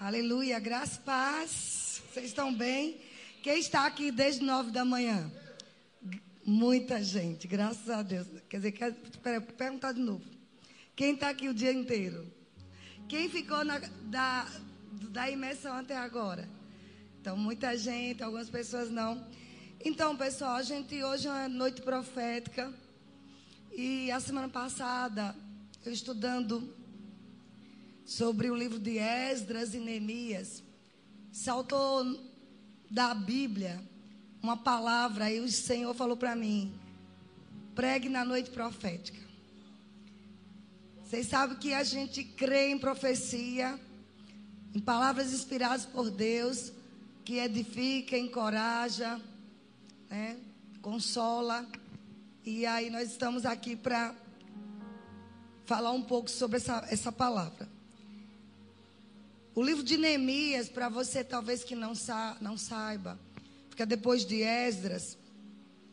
Aleluia, graças e paz. Vocês estão bem? Quem está aqui desde nove da manhã? Muita gente, graças a Deus. Quer dizer, quer, perguntar de novo. Quem está aqui o dia inteiro? Quem ficou na, da, da imersão até agora? Então, muita gente, algumas pessoas não. Então, pessoal, a gente hoje é uma noite profética. E a semana passada, eu estudando sobre o livro de Esdras e Neemias, saltou da Bíblia uma palavra e o Senhor falou para mim: pregue na noite profética. Vocês sabem que a gente crê em profecia, em palavras inspiradas por Deus, que edifica, encoraja, né, consola. E aí nós estamos aqui para falar um pouco sobre essa, essa palavra. O livro de Neemias, para você talvez que não, sa não saiba, fica depois de Esdras.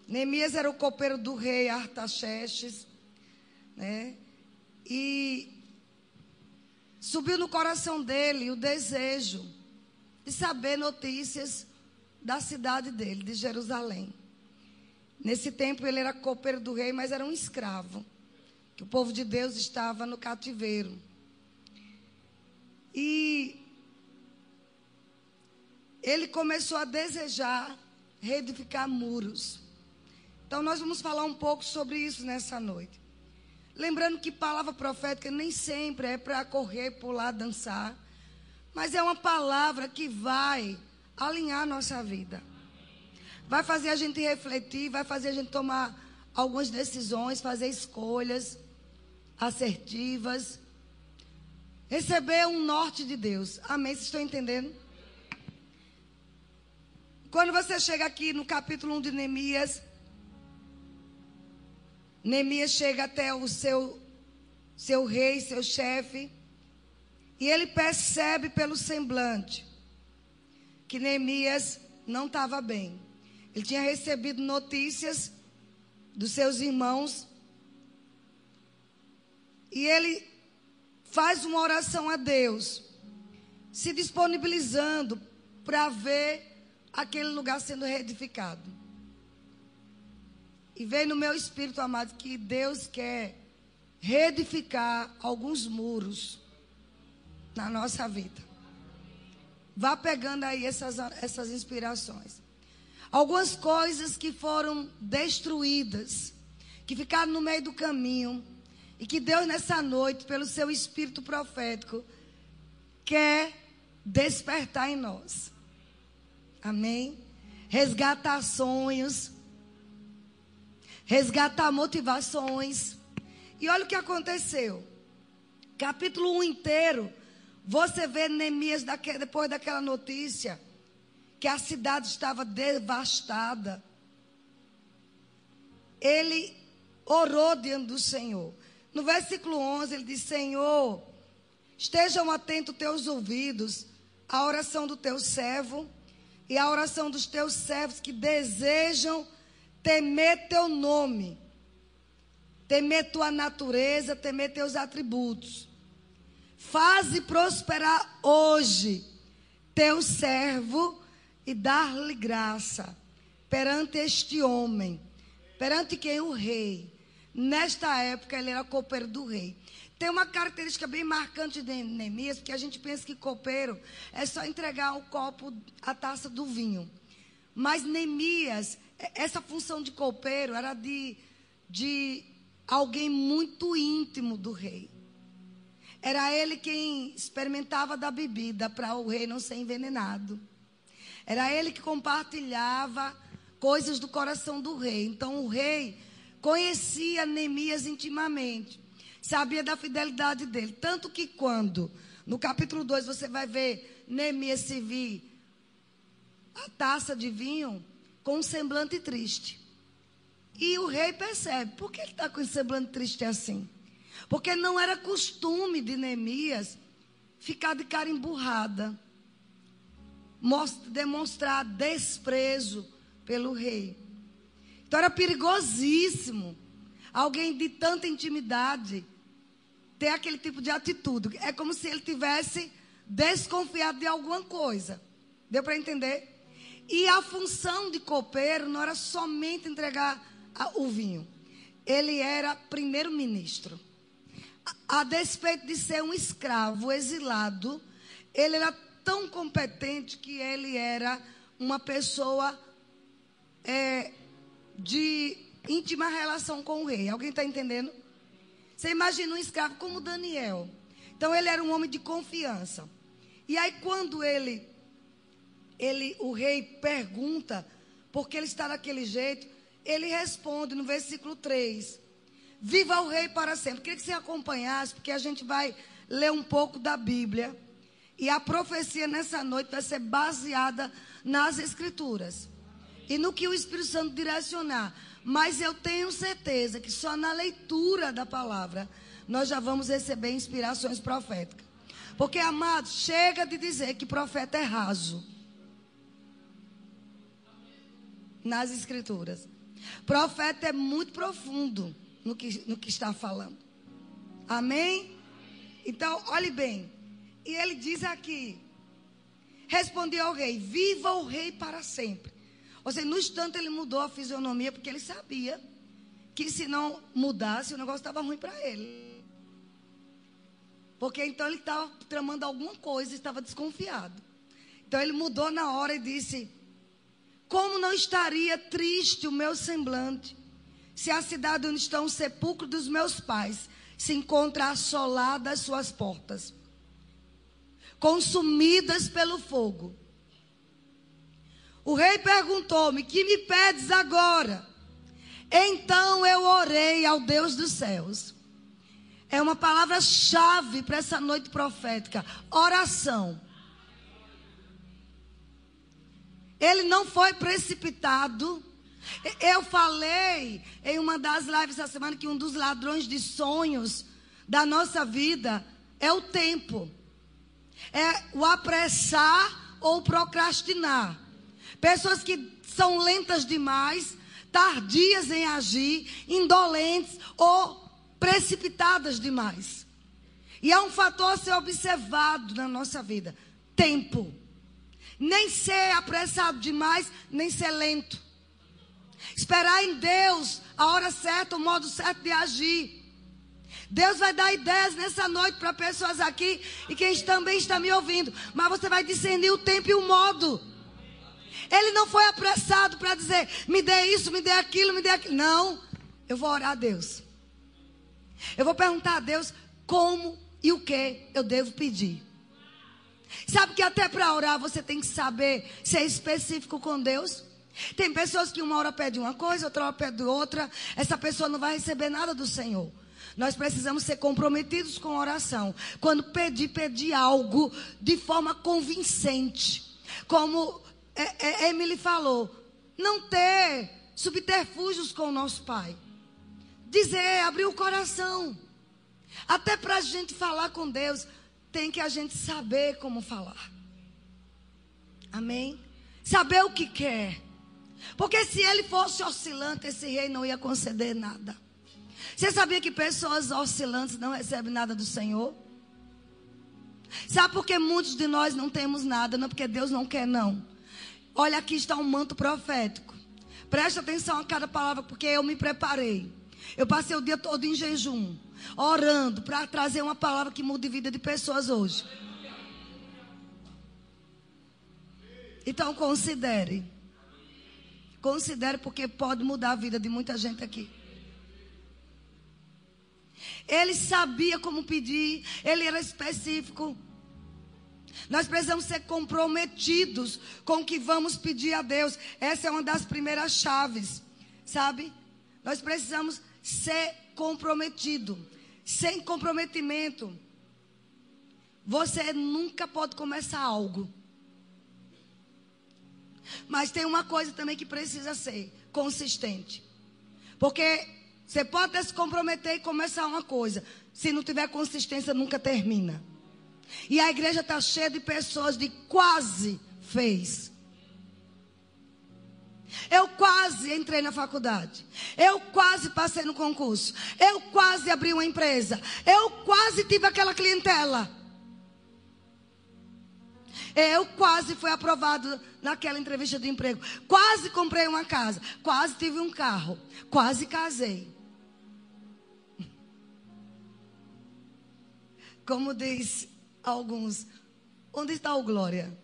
Neemias era o copeiro do rei Artaxerxes, né? E subiu no coração dele o desejo de saber notícias da cidade dele, de Jerusalém. Nesse tempo ele era copeiro do rei, mas era um escravo, que o povo de Deus estava no cativeiro. E ele começou a desejar reedificar muros. Então nós vamos falar um pouco sobre isso nessa noite. Lembrando que palavra profética nem sempre é para correr, pular, dançar, mas é uma palavra que vai alinhar nossa vida. Vai fazer a gente refletir, vai fazer a gente tomar algumas decisões, fazer escolhas assertivas Receber um norte de Deus. Amém? Vocês estão entendendo? Quando você chega aqui no capítulo 1 de Neemias, Neemias chega até o seu, seu rei, seu chefe, e ele percebe pelo semblante que Neemias não estava bem. Ele tinha recebido notícias dos seus irmãos, e ele faz uma oração a Deus, se disponibilizando para ver aquele lugar sendo reedificado. E veio no meu espírito, amado, que Deus quer reedificar alguns muros na nossa vida. Vá pegando aí essas, essas inspirações. Algumas coisas que foram destruídas, que ficaram no meio do caminho e que Deus, nessa noite, pelo seu espírito profético, quer despertar em nós. Amém? Resgatar sonhos, resgatar motivações. E olha o que aconteceu. Capítulo 1 inteiro, você vê Neemias depois daquela notícia que a cidade estava devastada. Ele orou diante do Senhor. No versículo 11, ele diz: Senhor, estejam atentos teus ouvidos à oração do teu servo e à oração dos teus servos que desejam temer teu nome, temer tua natureza, temer teus atributos. Faze prosperar hoje teu servo e dar-lhe graça perante este homem, perante quem o rei Nesta época, ele era copeiro do rei. Tem uma característica bem marcante de Neemias, porque a gente pensa que copeiro é só entregar o copo, a taça do vinho. Mas Neemias, essa função de copeiro era de, de alguém muito íntimo do rei. Era ele quem experimentava da bebida para o rei não ser envenenado. Era ele que compartilhava coisas do coração do rei. Então o rei conhecia Neemias intimamente, sabia da fidelidade dele. Tanto que quando, no capítulo 2, você vai ver Neemias servir a taça de vinho com um semblante triste. E o rei percebe, por que ele está com esse semblante triste assim? Porque não era costume de Neemias ficar de cara emburrada, demonstrar desprezo pelo rei. Então era perigosíssimo. Alguém de tanta intimidade ter aquele tipo de atitude. É como se ele tivesse desconfiado de alguma coisa. Deu para entender? E a função de copeiro não era somente entregar o vinho. Ele era primeiro-ministro. A, despeito de ser um escravo exilado, ele era tão competente que ele era uma pessoa é, de íntima relação com o rei. Alguém está entendendo? Você imagina um escravo como Daniel. Então ele era um homem de confiança. E aí quando ele, ele o rei pergunta por que ele está daquele jeito, ele responde no versículo 3: Viva o rei para sempre. Queria que você acompanhasse, porque a gente vai ler um pouco da Bíblia. E a profecia nessa noite vai ser baseada nas Escrituras. E no que o Espírito Santo direcionar. Mas eu tenho certeza que só na leitura da palavra nós já vamos receber inspirações proféticas. Porque, amado, chega de dizer que profeta é raso. Nas escrituras. Profeta é muito profundo no que, no que está falando. Amém? Então, olhe bem. E ele diz aqui: Respondeu ao rei: Viva o rei para sempre. Ou seja, no instante ele mudou a fisionomia, porque ele sabia que se não mudasse, o negócio estava ruim para ele. Porque então ele estava tramando alguma coisa, estava desconfiado. Então ele mudou na hora e disse: Como não estaria triste o meu semblante, se a cidade onde está o sepulcro dos meus pais se encontra assolada às suas portas, consumidas pelo fogo? O rei perguntou-me: Que me pedes agora? Então eu orei ao Deus dos céus. É uma palavra-chave para essa noite profética: oração. Ele não foi precipitado. Eu falei em uma das lives essa semana que um dos ladrões de sonhos da nossa vida é o tempo. É o apressar ou procrastinar. Pessoas que são lentas demais, tardias em agir, indolentes ou precipitadas demais. E é um fator a ser observado na nossa vida: tempo. Nem ser apressado demais, nem ser lento. Esperar em Deus a hora certa, o modo certo de agir. Deus vai dar ideias nessa noite para pessoas aqui e quem também está me ouvindo. Mas você vai discernir o tempo e o modo. Ele não foi apressado para dizer, me dê isso, me dê aquilo, me dê aquilo. Não, eu vou orar a Deus. Eu vou perguntar a Deus como e o que eu devo pedir. Sabe que até para orar você tem que saber ser específico com Deus? Tem pessoas que uma hora pede uma coisa, outra hora pede outra. Essa pessoa não vai receber nada do Senhor. Nós precisamos ser comprometidos com oração. Quando pedir, pedir algo de forma convincente. Como é, é, Emily falou, não ter subterfúgios com o nosso Pai. Dizer, abrir o coração. Até para a gente falar com Deus, tem que a gente saber como falar. Amém? Saber o que quer. Porque se ele fosse oscilante, esse rei não ia conceder nada. Você sabia que pessoas oscilantes não recebem nada do Senhor? Sabe por que muitos de nós não temos nada? Não porque Deus não quer, não. Olha, aqui está um manto profético. Preste atenção a cada palavra, porque eu me preparei. Eu passei o dia todo em jejum, orando para trazer uma palavra que mude a vida de pessoas hoje. Então considere. Considere porque pode mudar a vida de muita gente aqui. Ele sabia como pedir, ele era específico. Nós precisamos ser comprometidos com o que vamos pedir a Deus. Essa é uma das primeiras chaves, sabe? Nós precisamos ser comprometido. Sem comprometimento, você nunca pode começar algo. Mas tem uma coisa também que precisa ser consistente. Porque você pode se comprometer e começar uma coisa. Se não tiver consistência, nunca termina. E a igreja está cheia de pessoas de quase fez. Eu quase entrei na faculdade. Eu quase passei no concurso. Eu quase abri uma empresa. Eu quase tive aquela clientela. Eu quase fui aprovado naquela entrevista de emprego. Quase comprei uma casa. Quase tive um carro. Quase casei. Como diz alguns, onde está o glória?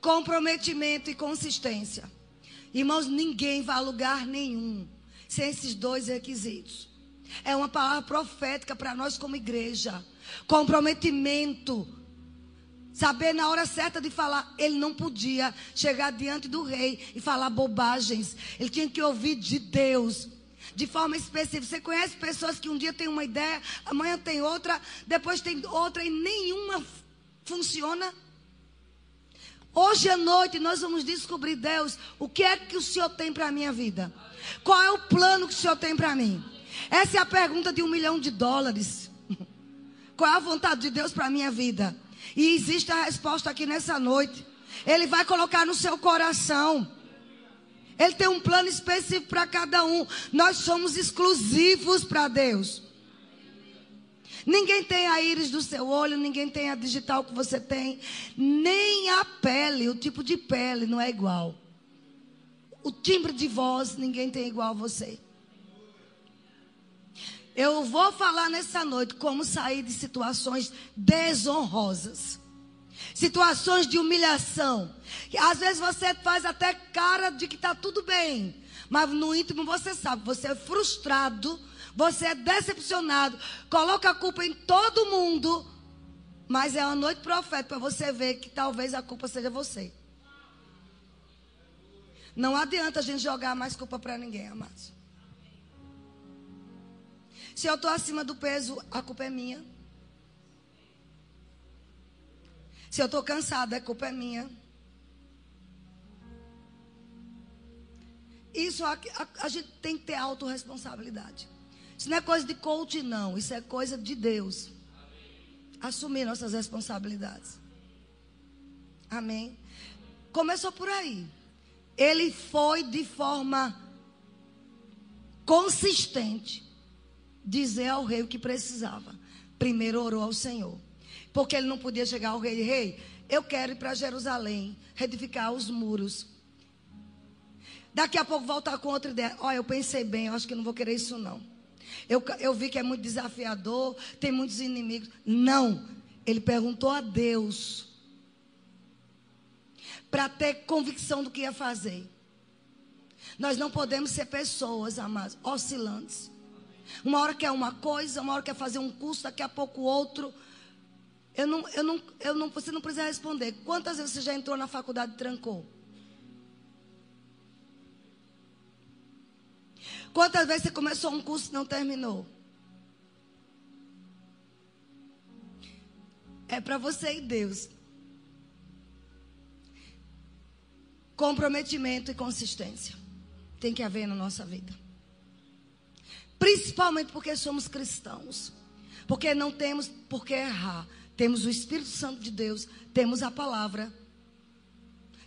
Comprometimento e consistência. Irmãos, ninguém vai a lugar nenhum sem esses dois requisitos. É uma palavra profética para nós como igreja. Comprometimento. Saber na hora certa de falar. Ele não podia chegar diante do rei e falar bobagens. Ele tinha que ouvir de Deus. De forma específica. Você conhece pessoas que um dia tem uma ideia, amanhã tem outra, depois tem outra e nenhuma funciona? Hoje à noite nós vamos descobrir, Deus, o que é que o Senhor tem para a minha vida. Qual é o plano que o Senhor tem para mim? Essa é a pergunta de um milhão de dólares. Qual é a vontade de Deus para a minha vida? E existe a resposta aqui nessa noite. Ele vai colocar no seu coração. Ele tem um plano específico para cada um. Nós somos exclusivos para Deus. Ninguém tem a íris do seu olho, ninguém tem a digital que você tem, nem a pele, o tipo de pele não é igual. O timbre de voz, ninguém tem igual a você. Eu vou falar nessa noite como sair de situações desonrosas. Situações de humilhação. Às vezes você faz até cara de que está tudo bem. Mas no íntimo você sabe, você é frustrado, você é decepcionado, coloca a culpa em todo mundo. Mas é uma noite profética para você ver que talvez a culpa seja você. Não adianta a gente jogar mais culpa para ninguém, amados. Se eu estou acima do peso, a culpa é minha. Se eu estou cansada, a culpa é minha. Isso a, a, a, gente tem que ter autorresponsabilidade. Isso não é coisa de coach, não. Isso é coisa de Deus. Assumir nossas responsabilidades. Amém. Começou por aí. Ele foi de forma consistente dizer ao rei o que precisava. Primeiro orou ao Senhor. Porque ele não podia chegar ao rei, rei, eu quero ir para Jerusalém, reedificar os muros. Daqui a pouco voltar com outra ideia. Olha, eu pensei bem, eu acho que não vou querer isso não. Eu, eu vi que é muito desafiador, tem muitos inimigos. Não. Ele perguntou a Deus para ter convicção do que ia fazer. Nós não podemos ser pessoas, amados, oscilantes. Uma hora quer uma coisa, uma hora quer fazer um curso, daqui a pouco outro. Eu não, eu não, eu não, você não precisa responder. Quantas vezes você já entrou na faculdade e trancou? Quantas vezes você começou um curso e não terminou? É para você e Deus. Comprometimento e consistência tem que haver na nossa vida. Principalmente porque somos cristãos. Porque não temos por que errar. Temos o Espírito Santo de Deus, temos a palavra.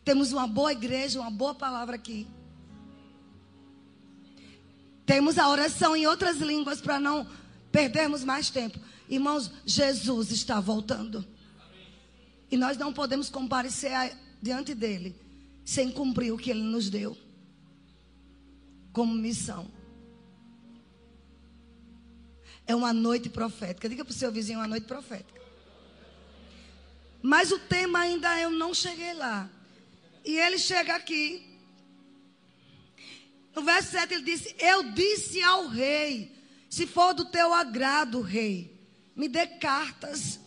Temos uma boa igreja, uma boa palavra aqui. Temos a oração em outras línguas para não perdermos mais tempo. Irmãos, Jesus está voltando. E nós não podemos comparecer diante dele sem cumprir o que ele nos deu como missão. É uma noite profética. Diga para o seu vizinho, uma noite profética. Mas o tema ainda eu não cheguei lá. E ele chega aqui. No verso 7 ele disse: Eu disse ao rei: Se for do teu agrado, rei, me dê cartas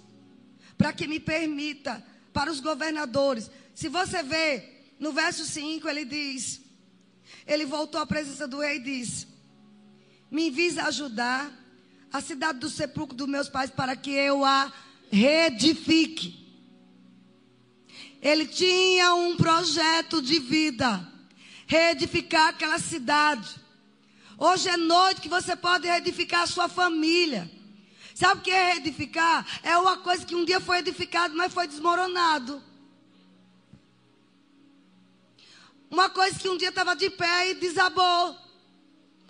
para que me permita para os governadores. Se você vê no verso 5, ele diz: Ele voltou à presença do rei e disse: Me envies ajudar a cidade do sepulcro dos meus pais para que eu a reedifique. Ele tinha um projeto de vida, reedificar aquela cidade. Hoje é noite que você pode reedificar a sua família. Sabe o que é reedificar? É uma coisa que um dia foi edificado, mas foi desmoronado. Uma coisa que um dia estava de pé e desabou.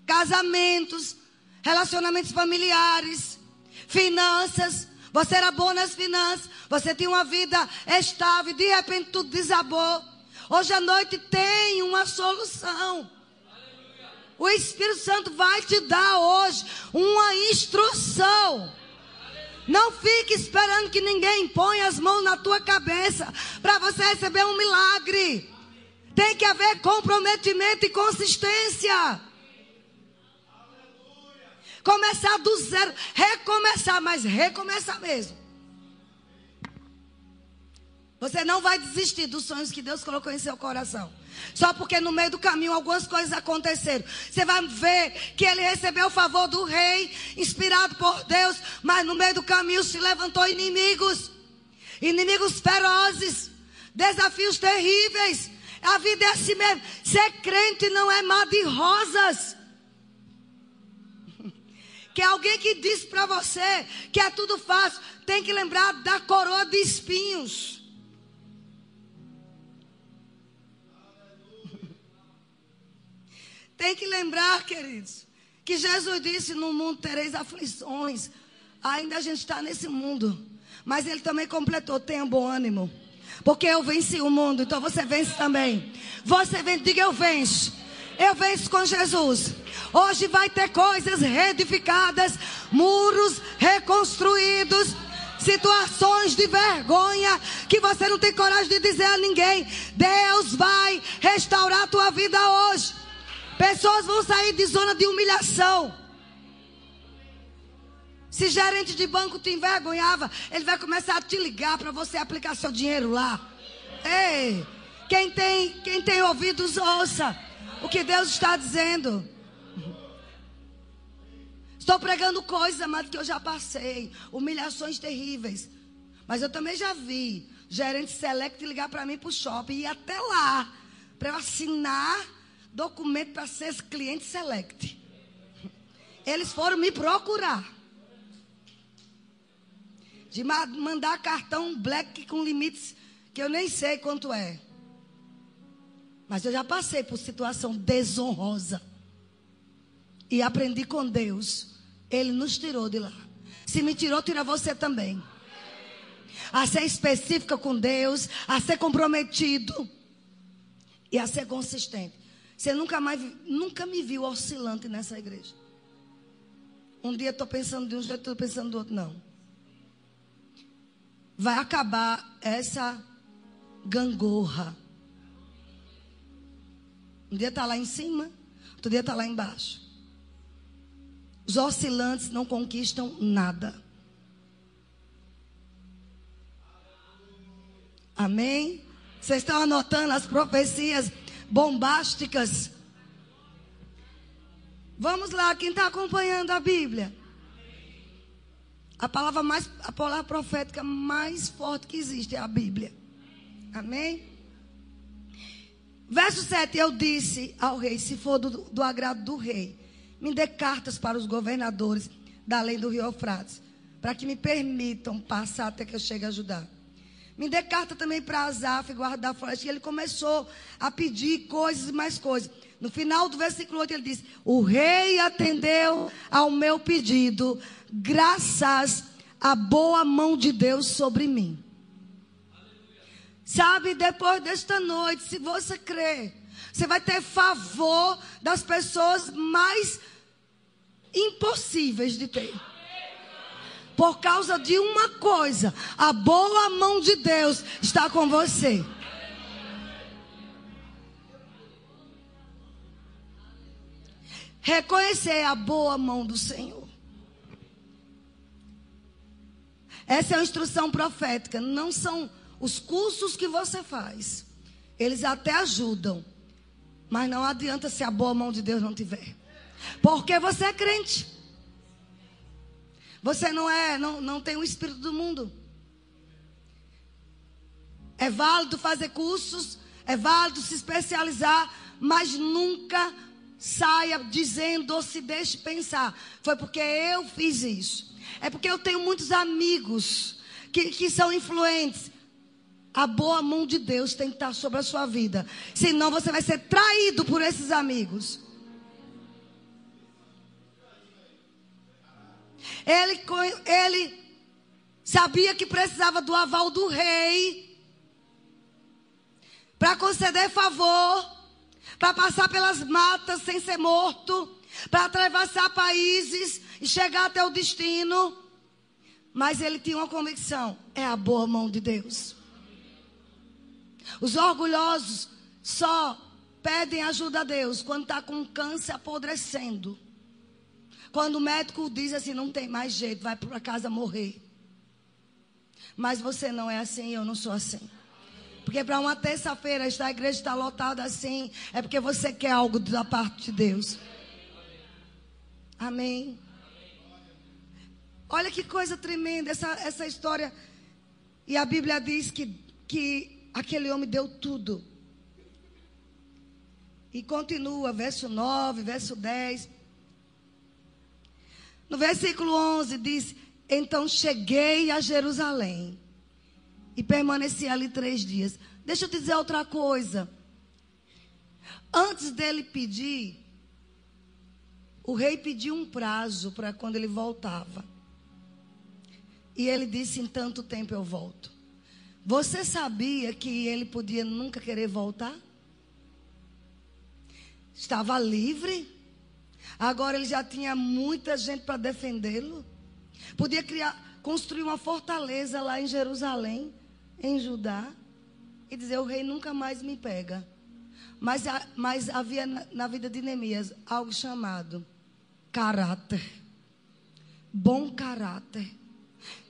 Casamentos, relacionamentos familiares, finanças. Você era bom nas finanças, você tinha uma vida estável, de repente tudo desabou. Hoje à noite tem uma solução. O Espírito Santo vai te dar hoje uma instrução. Não fique esperando que ninguém ponha as mãos na tua cabeça para você receber um milagre. Tem que haver comprometimento e consistência. Começar do zero, recomeçar, mas recomeçar mesmo. Você não vai desistir dos sonhos que Deus colocou em seu coração. Só porque no meio do caminho algumas coisas aconteceram. Você vai ver que ele recebeu o favor do rei, inspirado por Deus, mas no meio do caminho se levantou inimigos, inimigos ferozes, desafios terríveis. A vida é assim mesmo. Ser crente não é mar de rosas que alguém que disse para você que é tudo fácil, tem que lembrar da coroa de espinhos. Tem que lembrar, queridos, que Jesus disse: No mundo tereis aflições. Ainda a gente está nesse mundo. Mas ele também completou: tenha bom ânimo. Porque eu venci o mundo, então você vence também. Você vence, diga eu venço. Eu venço com Jesus. Hoje vai ter coisas reedificadas, muros reconstruídos, situações de vergonha que você não tem coragem de dizer a ninguém. Deus vai restaurar a tua vida hoje. Pessoas vão sair de zona de humilhação. Se gerente de banco te envergonhava, ele vai começar a te ligar para você aplicar seu dinheiro lá. Ei, quem tem, quem tem ouvidos, ouça o que Deus está dizendo. Estou pregando coisas, amado, que eu já passei. Humilhações terríveis. Mas eu também já vi gerente select ligar para mim para o shopping e ir até lá para eu assinar documento para ser cliente select. Eles foram me procurar. De mandar cartão black com limites que eu nem sei quanto é. Mas eu já passei por situação desonrosa. E aprendi com Deus. Ele nos tirou de lá. Se me tirou, tira você também. A ser específica com Deus, a ser comprometido e a ser consistente. Você nunca mais nunca me viu oscilante nessa igreja. Um dia estou pensando de um jeito, estou pensando do outro. Não. Vai acabar essa gangorra. Um dia está lá em cima, outro dia está lá embaixo. Os oscilantes não conquistam nada. Amém? Vocês estão anotando as profecias bombásticas. Vamos lá, quem está acompanhando a Bíblia? A palavra mais, a palavra profética mais forte que existe é a Bíblia. Amém? Verso 7, eu disse ao rei, se for do, do agrado do rei, me dê cartas para os governadores da lei do rio Eufrates, para que me permitam passar até que eu chegue a ajudar. Me dê carta também para Azaf, guardar a floresta. E ele começou a pedir coisas e mais coisas. No final do versículo 8 ele diz: O rei atendeu ao meu pedido, graças à boa mão de Deus sobre mim. Sabe, depois desta noite, se você crer, você vai ter favor das pessoas mais impossíveis de ter por causa de uma coisa: a boa mão de Deus está com você. Reconhecer a boa mão do Senhor. Essa é uma instrução profética. Não são os cursos que você faz. Eles até ajudam. Mas não adianta se a boa mão de Deus não tiver. Porque você é crente. Você não é, não, não tem o espírito do mundo. É válido fazer cursos, é válido se especializar, mas nunca saia dizendo ou se deixe pensar. Foi porque eu fiz isso. É porque eu tenho muitos amigos que, que são influentes. A boa mão de Deus tem que estar sobre a sua vida. Senão você vai ser traído por esses amigos. Ele, ele sabia que precisava do aval do rei para conceder favor, para passar pelas matas sem ser morto, para atravessar países e chegar até o destino. Mas ele tinha uma convicção: é a boa mão de Deus. Os orgulhosos só pedem ajuda a Deus quando está com câncer apodrecendo. Quando o médico diz assim, não tem mais jeito, vai para casa morrer. Mas você não é assim, eu não sou assim. Porque para uma terça-feira a igreja está lotada assim, é porque você quer algo da parte de Deus. Amém. Olha que coisa tremenda essa, essa história. E a Bíblia diz que, que aquele homem deu tudo. E continua, verso 9, verso 10. No versículo 11 diz: Então cheguei a Jerusalém e permaneci ali três dias. Deixa eu te dizer outra coisa. Antes dele pedir, o rei pediu um prazo para quando ele voltava. E ele disse: Em tanto tempo eu volto. Você sabia que ele podia nunca querer voltar? Estava livre. Agora ele já tinha muita gente para defendê-lo. Podia criar, construir uma fortaleza lá em Jerusalém, em Judá, e dizer: O rei nunca mais me pega. Mas, mas havia na, vida de Neemias algo chamado caráter. Bom caráter.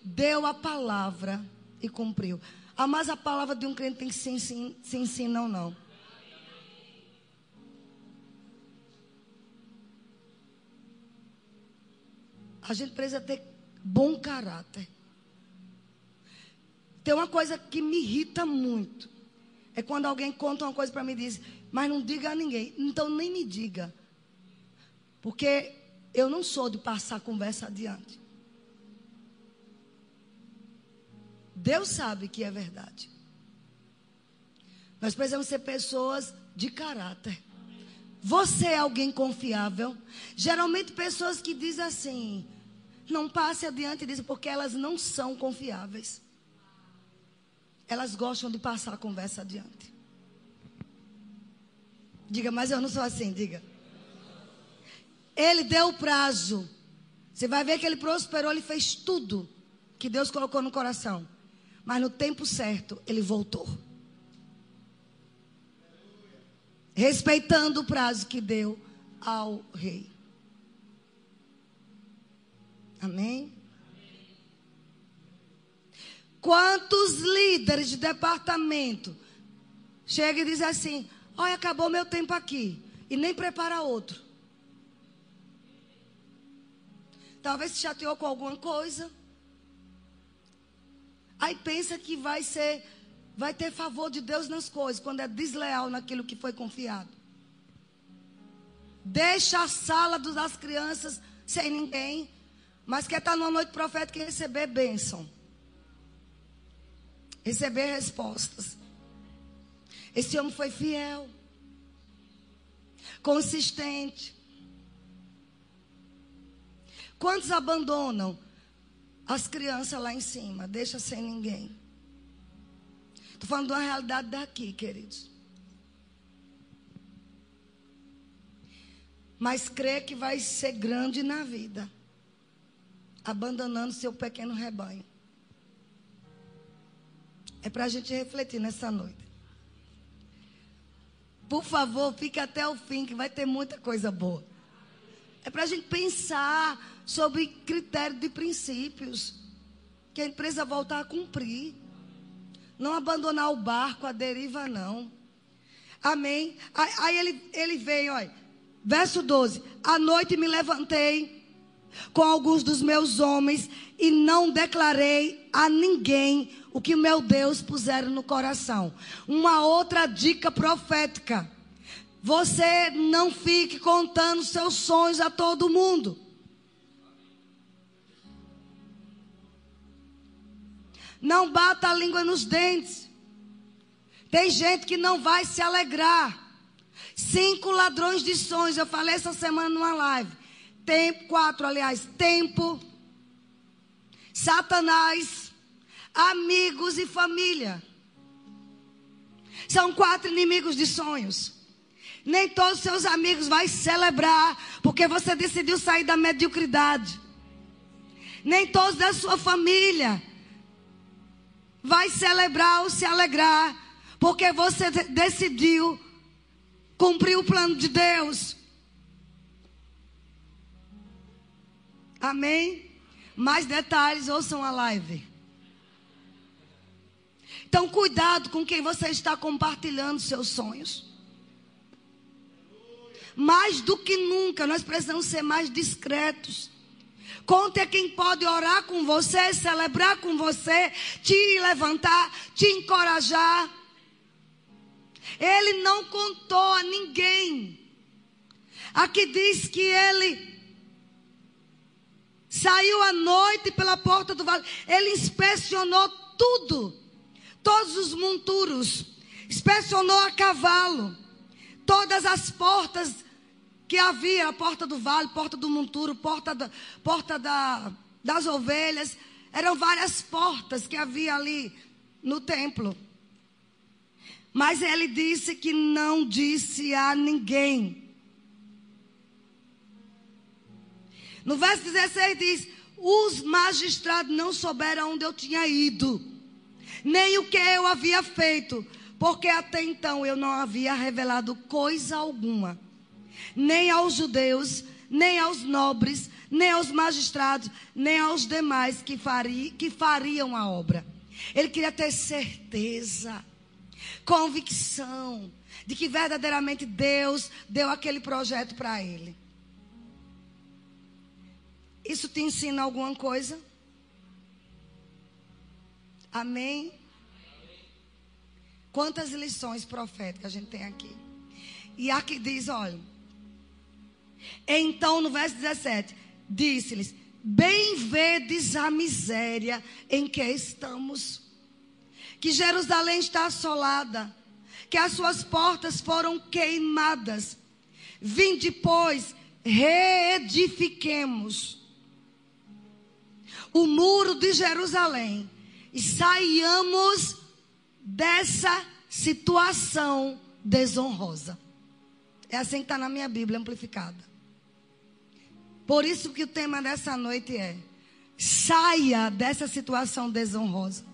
Deu a palavra e cumpriu. Ah, mas a palavra de um crente tem que se ensinar, se ensina ou não. A gente precisa ter bom caráter. Tem uma coisa que me irrita muito. É quando alguém conta uma coisa para mim e diz, mas não diga a ninguém. Então nem me diga. Porque eu não sou de passar a conversa adiante. Deus sabe que é verdade. Nós precisamos ser pessoas de caráter. Você é alguém confiável? Geralmente pessoas que dizem assim, não passe adiante disso porque elas não são confiáveis. Elas gostam de passar a conversa adiante. Diga, mas eu não sou assim, diga. Ele deu o prazo. Você vai ver que ele prosperou, ele fez tudo que Deus colocou no coração. Mas no tempo certo, ele voltou. Respeitando o prazo que deu ao rei. Amém? Quantos líderes de departamento chegam e dizem assim: Olha, acabou meu tempo aqui. E nem prepara outro. Talvez se chateou com alguma coisa. Aí pensa que vai ser, vai ter favor de Deus nas coisas, quando é desleal naquilo que foi confiado. Deixa a sala das crianças sem ninguém, mas quer estar numa noite profética e receber bênção. Receber respostas. Esse homem foi fiel, consistente. Quantos abandonam as crianças lá em cima? Deixa sem ninguém. Estou falando de uma realidade daqui, queridos. Mas crê que vai ser grande na vida, abandonando seu pequeno rebanho. É para a gente refletir nessa noite. Por favor, fique até o fim, que vai ter muita coisa boa. É para a gente pensar sobre critério de princípios que a empresa voltar a cumprir. Não abandonar o barco, a deriva, não. Amém? Aí, ele, ele veio, olha. Verso 12: À noite me levantei com alguns dos meus homens e não declarei a ninguém o que meu Deus puseram no coração. Uma outra dica profética. Você não fique contando seus sonhos a todo mundo. Não bata a língua nos dentes. Tem gente que não vai se alegrar. Cinco ladrões de sonhos. Eu falei essa semana numa live. Tempo, quatro, aliás. Tempo. Satanás. amigos e família. São quatro inimigos de sonhos. Nem todos os seus amigos vai celebrar porque você decidiu sair da mediocridade. Nem todos da sua família vai celebrar ou se alegrar porque você decidiu cumprir o plano de Deus. Amém? Mais detalhes, ouçam a live. Então, cuidado com quem você está compartilhando seus sonhos. Mais do que nunca, nós precisamos ser mais discretos. Conte a quem pode orar com você, celebrar com você, te levantar, te encorajar. Ele não contou a ninguém. Aqui diz que ele saiu à noite pela porta do vale. Ele inspecionou tudo todos os monturos, inspecionou a cavalo, todas as portas que havia, a porta do vale, porta do monturo, porta, da, porta da, das ovelhas, eram várias portas que havia ali no templo. Mas ele disse que não disse a ninguém. No verso 16 diz: Os magistrados não souberam onde eu tinha ido nem o que eu havia feito, porque até então eu não havia revelado coisa alguma, nem aos judeus, nem aos nobres, nem aos magistrados, nem aos demais que, fari, que fariam a obra. Ele queria ter certeza, convicção de que verdadeiramente Deus deu aquele projeto para ele. Isso te ensina alguma coisa? Amém? Quantas lições proféticas a gente tem aqui. E aqui diz, olha. Então, no verso 17, disse-lhes: Bem vedes a miséria em que estamos, que Jerusalém está assolada, que as suas portas foram queimadas. Vinde, pois, reedifiquemos o muro de Jerusalém e saiamos dessa situação desonrosa. É assim que está na minha Bíblia amplificada. Por isso que o tema dessa noite é: saia dessa situação desonrosa.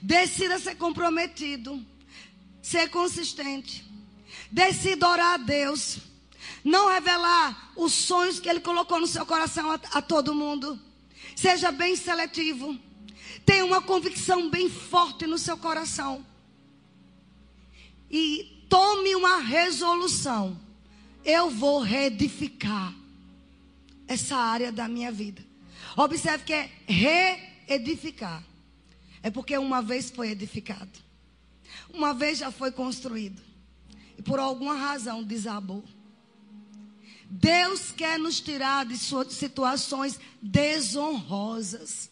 Decida ser comprometido, ser consistente. Decida orar a Deus. Não revelar os sonhos que Ele colocou no seu coração a, a todo mundo. Seja bem seletivo. Tenha uma convicção bem forte no seu coração. E tome uma resolução. Eu vou reedificar essa área da minha vida. Observe que é reedificar. É porque uma vez foi edificado. Uma vez já foi construído. E por alguma razão desabou. Deus quer nos tirar de situações desonrosas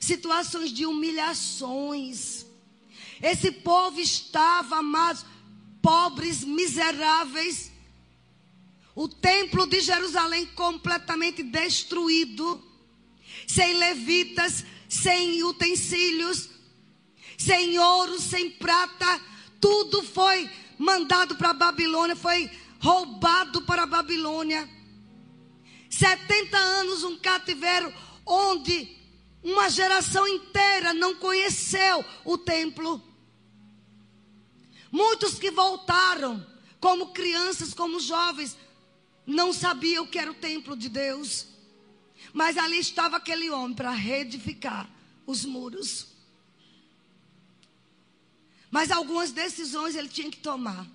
situações de humilhações. Esse povo estava, amados, pobres, miseráveis. O templo de Jerusalém completamente destruído, sem levitas, sem utensílios, sem ouro, sem prata, tudo foi mandado para a Babilônia, foi roubado para a Babilônia. 70 anos um cativeiro onde uma geração inteira não conheceu o templo. Muitos que voltaram, como crianças, como jovens, não sabiam o que era o templo de Deus. Mas ali estava aquele homem para reedificar os muros. Mas algumas decisões ele tinha que tomar.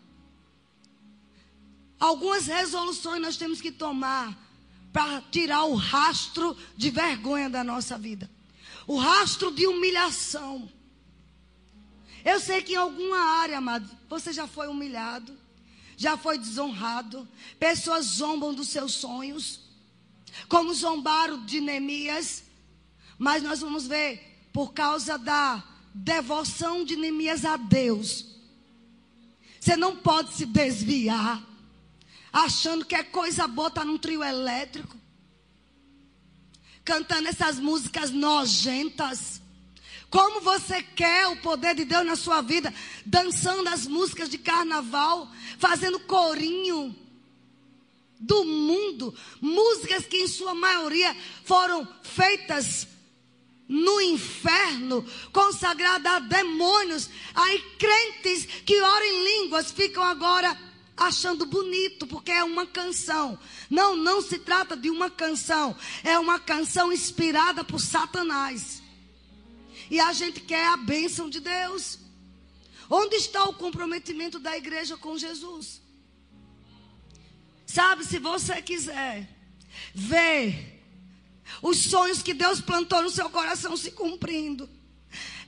Algumas resoluções nós temos que tomar para tirar o rastro de vergonha da nossa vida. O rastro de humilhação. Eu sei que em alguma área, amado, você já foi humilhado, já foi desonrado. Pessoas zombam dos seus sonhos, como zombaram de Neemias. Mas nós vamos ver, por causa da devoção de Neemias a Deus, você não pode se desviar achando que é coisa boa estar tá num trio elétrico, cantando essas músicas nojentas, Como você quer o poder de Deus na sua vida? Dançando as músicas de carnaval, fazendo corinho do mundo, músicas que em sua maioria foram feitas no inferno, consagrada a demônios. Aí crentes que oram em línguas ficam agora achando bonito, porque é uma canção. Não, não se trata de uma canção, é uma canção inspirada por Satanás. E a gente quer a bênção de Deus. Onde está o comprometimento da igreja com Jesus? Sabe, se você quiser ver os sonhos que Deus plantou no seu coração se cumprindo.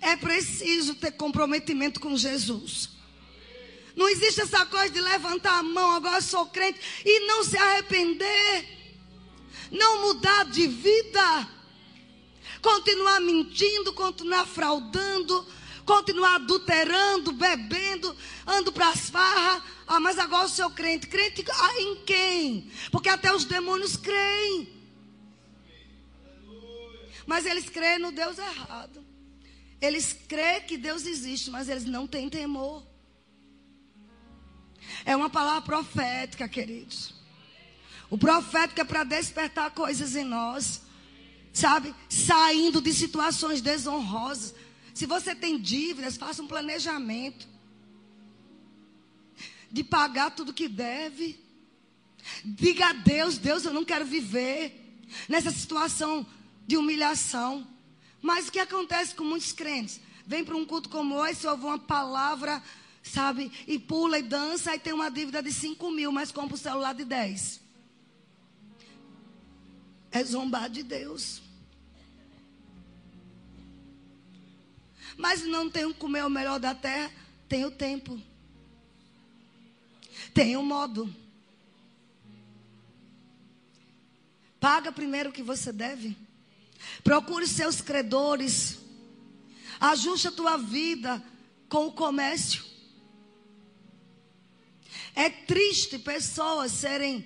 É preciso ter comprometimento com Jesus. Não existe essa coisa de levantar a mão, agora sou crente, e não se arrepender. Não mudar de vida. Continuar mentindo, continuar fraudando, continuar adulterando, bebendo, ando para as farras. Ah, mas agora eu sou crente. Crente em quem? Porque até os demônios creem. Mas eles creem no Deus errado. Eles creem que Deus existe, mas eles não têm temor. É uma palavra profética, queridos. O profético é para despertar coisas em nós. Sabe? Saindo de situações desonrosas. Se você tem dívidas, faça um planejamento. De pagar tudo que deve. Diga a Deus, Deus, eu não quero viver nessa situação de humilhação. Mas o que acontece com muitos crentes? Vem para um culto como esse, ouve uma palavra, sabe? E pula e dança, e tem uma dívida de 5 mil, mas compra o celular de 10. É zombar de Deus. Mas não tenho que comer o melhor da terra, tem o tempo. Tem o modo. Paga primeiro o que você deve. Procure seus credores. Ajuste a tua vida com o comércio. É triste pessoas serem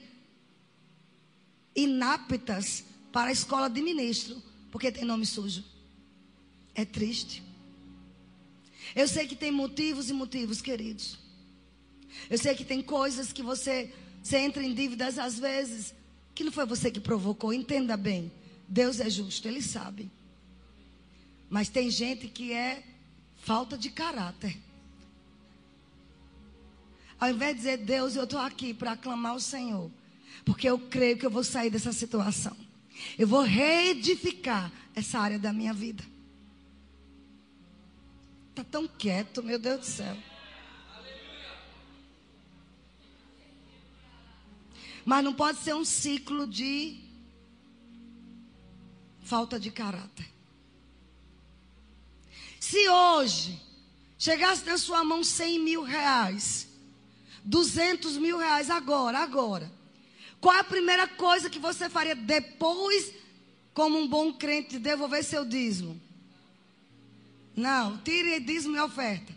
inaptas para a escola de ministro, porque tem nome sujo. É triste. Eu sei que tem motivos e motivos, queridos. Eu sei que tem coisas que você, você entra em dívidas às vezes, que não foi você que provocou, entenda bem. Deus é justo, Ele sabe. Mas tem gente que é falta de caráter. Ao invés de dizer, Deus, eu estou aqui para aclamar o Senhor. Porque eu creio que eu vou sair dessa situação. Eu vou reedificar essa área da minha vida. Está tão quieto, meu Deus do céu. Mas não pode ser um ciclo de falta de caráter. Se hoje chegasse na sua mão 100 mil reais, 200 mil reais agora, agora, qual é a primeira coisa que você faria depois, como um bom crente, de devolver seu dízimo? Não, tire dízimo e oferta.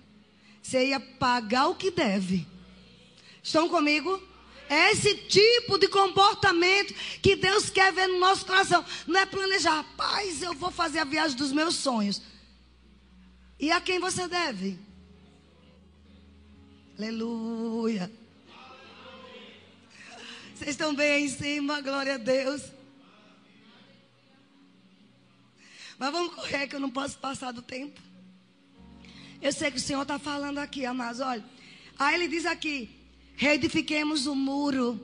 Você ia pagar o que deve. Estão comigo? É esse tipo de comportamento que Deus quer ver no nosso coração. Não é planejar, paz, eu vou fazer a viagem dos meus sonhos. E a quem você deve? Aleluia. Vocês estão bem aí em cima, glória a Deus. Mas vamos correr, que eu não posso passar do tempo. Eu sei que o Senhor está falando aqui, amados. Olha, aí ele diz aqui: reedifiquemos o muro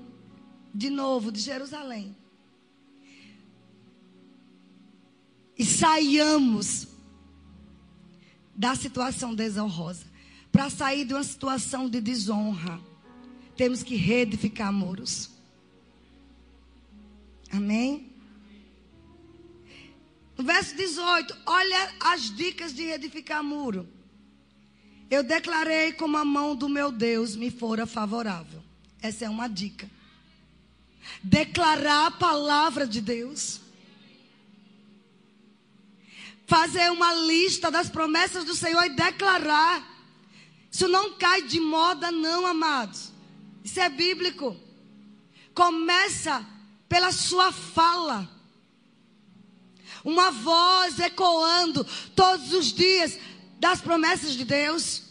de novo de Jerusalém. E saiamos da situação desonrosa. Para sair de uma situação de desonra, temos que reedificar muros. Amém? No verso 18, olha as dicas de reedificar muro. Eu declarei como a mão do meu Deus me fora favorável. Essa é uma dica. Declarar a palavra de Deus. Fazer uma lista das promessas do Senhor e declarar. Isso não cai de moda, não, amados. Isso é bíblico. Começa pela sua fala. Uma voz ecoando todos os dias das promessas de Deus.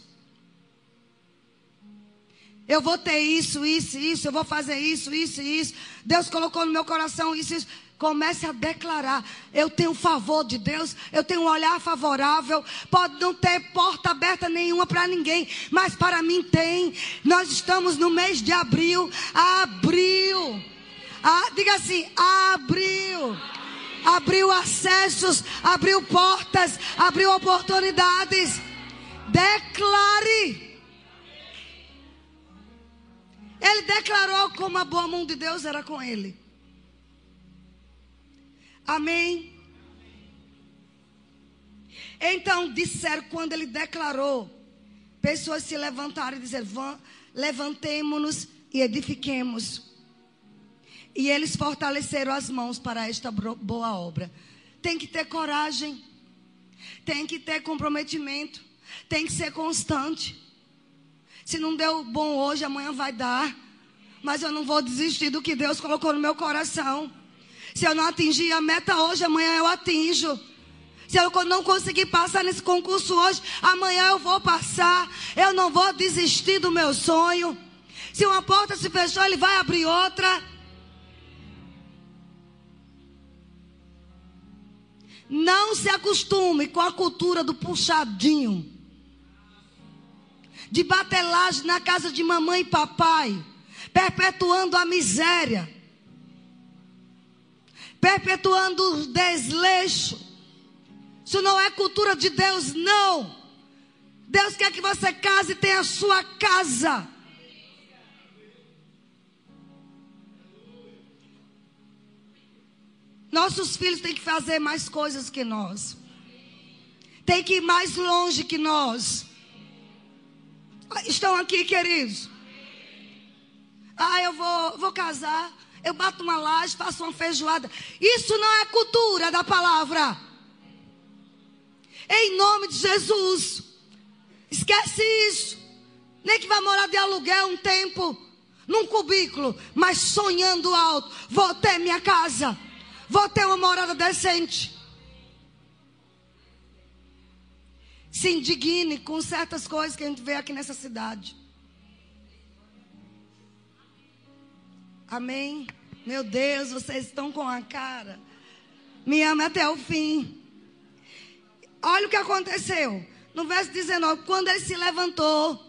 Eu vou ter isso, isso, isso, eu vou fazer isso, isso, isso. Deus colocou no meu coração isso, isso. Comece a declarar: eu tenho favor de Deus, eu tenho um olhar favorável. Pode não ter porta aberta nenhuma para ninguém, mas para mim tem. Nós estamos no mês de abril. Abril. Ah, diga assim: abril. Abriu acessos, abriu portas, abriu oportunidades. Declare. Ele declarou como a boa mão de Deus era com ele. Amém? Então disseram, quando ele declarou, pessoas se levantaram e disseram: levantemos-nos e edifiquemos. E eles fortaleceram as mãos para esta boa obra. Tem que ter coragem, tem que ter comprometimento, tem que ser constante. Se não deu bom hoje, amanhã vai dar. Mas eu não vou desistir do que Deus colocou no meu coração. Se eu não atingir a meta hoje, amanhã eu atinjo. Se eu não conseguir passar nesse concurso hoje, amanhã eu vou passar. Eu não vou desistir do meu sonho. Se uma porta se fechou, ele vai abrir outra. Não se acostume com a cultura do puxadinho. De batelagem na casa de mamãe e papai. Perpetuando a miséria perpetuando o desleixo. Isso não é cultura de Deus, não. Deus quer que você case e tenha a sua casa. Nossos filhos têm que fazer mais coisas que nós. Tem que ir mais longe que nós. Estão aqui, queridos? Ah, eu vou, vou casar. Eu bato uma laje, faço uma feijoada. Isso não é cultura da palavra. Em nome de Jesus. Esquece isso. Nem que vai morar de aluguel um tempo, num cubículo, mas sonhando alto. Vou ter minha casa. Vou ter uma morada decente. Se indigne com certas coisas que a gente vê aqui nessa cidade. Amém? Meu Deus, vocês estão com a cara. Me ama até o fim. Olha o que aconteceu. No verso 19, quando ele se levantou.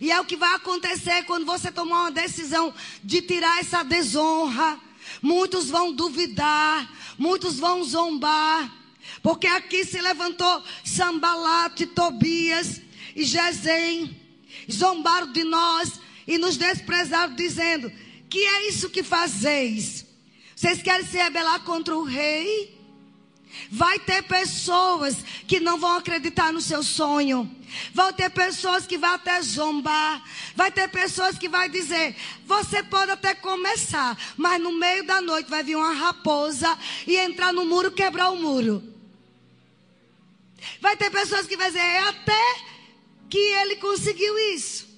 E é o que vai acontecer quando você tomar uma decisão de tirar essa desonra. Muitos vão duvidar, muitos vão zombar. Porque aqui se levantou Sambalate, Tobias e Gesem. Zombaram de nós e nos desprezaram, dizendo: que é isso que fazeis? Vocês querem se rebelar contra o rei? Vai ter pessoas que não vão acreditar no seu sonho. Vão ter pessoas que vão até zombar. Vai ter pessoas que vai dizer: você pode até começar, mas no meio da noite vai vir uma raposa e entrar no muro, quebrar o muro. Vai ter pessoas que vai dizer: é até que ele conseguiu isso.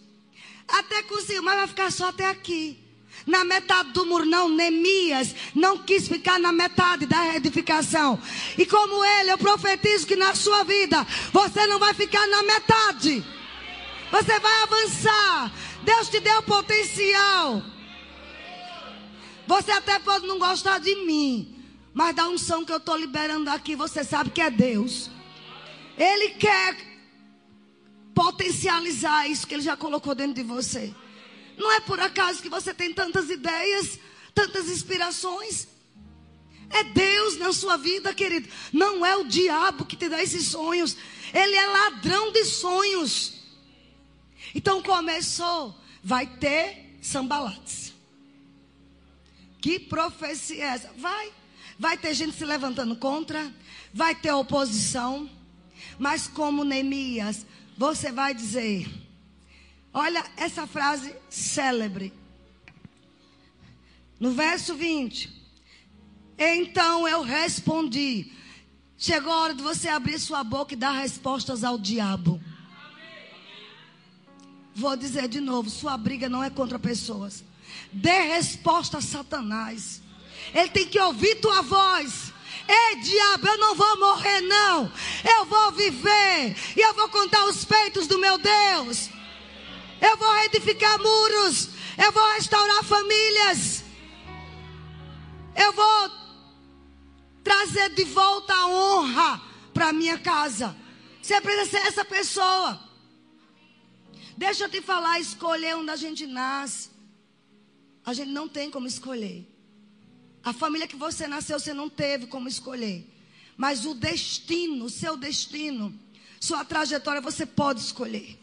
Até conseguiu, mas vai ficar só até aqui na metade do muro. Não, Neemias não quis ficar na metade da edificação. E como ele, eu profetizo que na sua vida você não vai ficar na metade. Você vai avançar. Deus te deu potencial. Você até pode não gostar de mim. Mas da unção que eu estou liberando aqui, você sabe que é Deus. Ele quer potencializar isso que ele já colocou dentro de você. Não é por acaso que você tem tantas ideias, tantas inspirações. É Deus na sua vida, querido. Não é o diabo que te dá esses sonhos. Ele é ladrão de sonhos. Então começou. Vai ter sambalates. Que profecia é essa? Vai. Vai ter gente se levantando contra. Vai ter oposição. Mas como Neemias, você vai dizer: Olha essa frase célebre. No verso 20. Então eu respondi. Chegou a hora de você abrir sua boca e dar respostas ao diabo. Vou dizer de novo: sua briga não é contra pessoas. Dê resposta a Satanás. Ele tem que ouvir tua voz. Ei, diabo, eu não vou morrer, não. Eu vou viver. E eu vou contar os feitos do meu Deus. Eu vou reedificar muros. Eu vou restaurar famílias. Eu vou trazer de volta a honra para minha casa. Você precisa ser essa pessoa. Deixa eu te falar, escolher onde a gente nasce. A gente não tem como escolher. A família que você nasceu, você não teve como escolher. Mas o destino, o seu destino, sua trajetória, você pode escolher.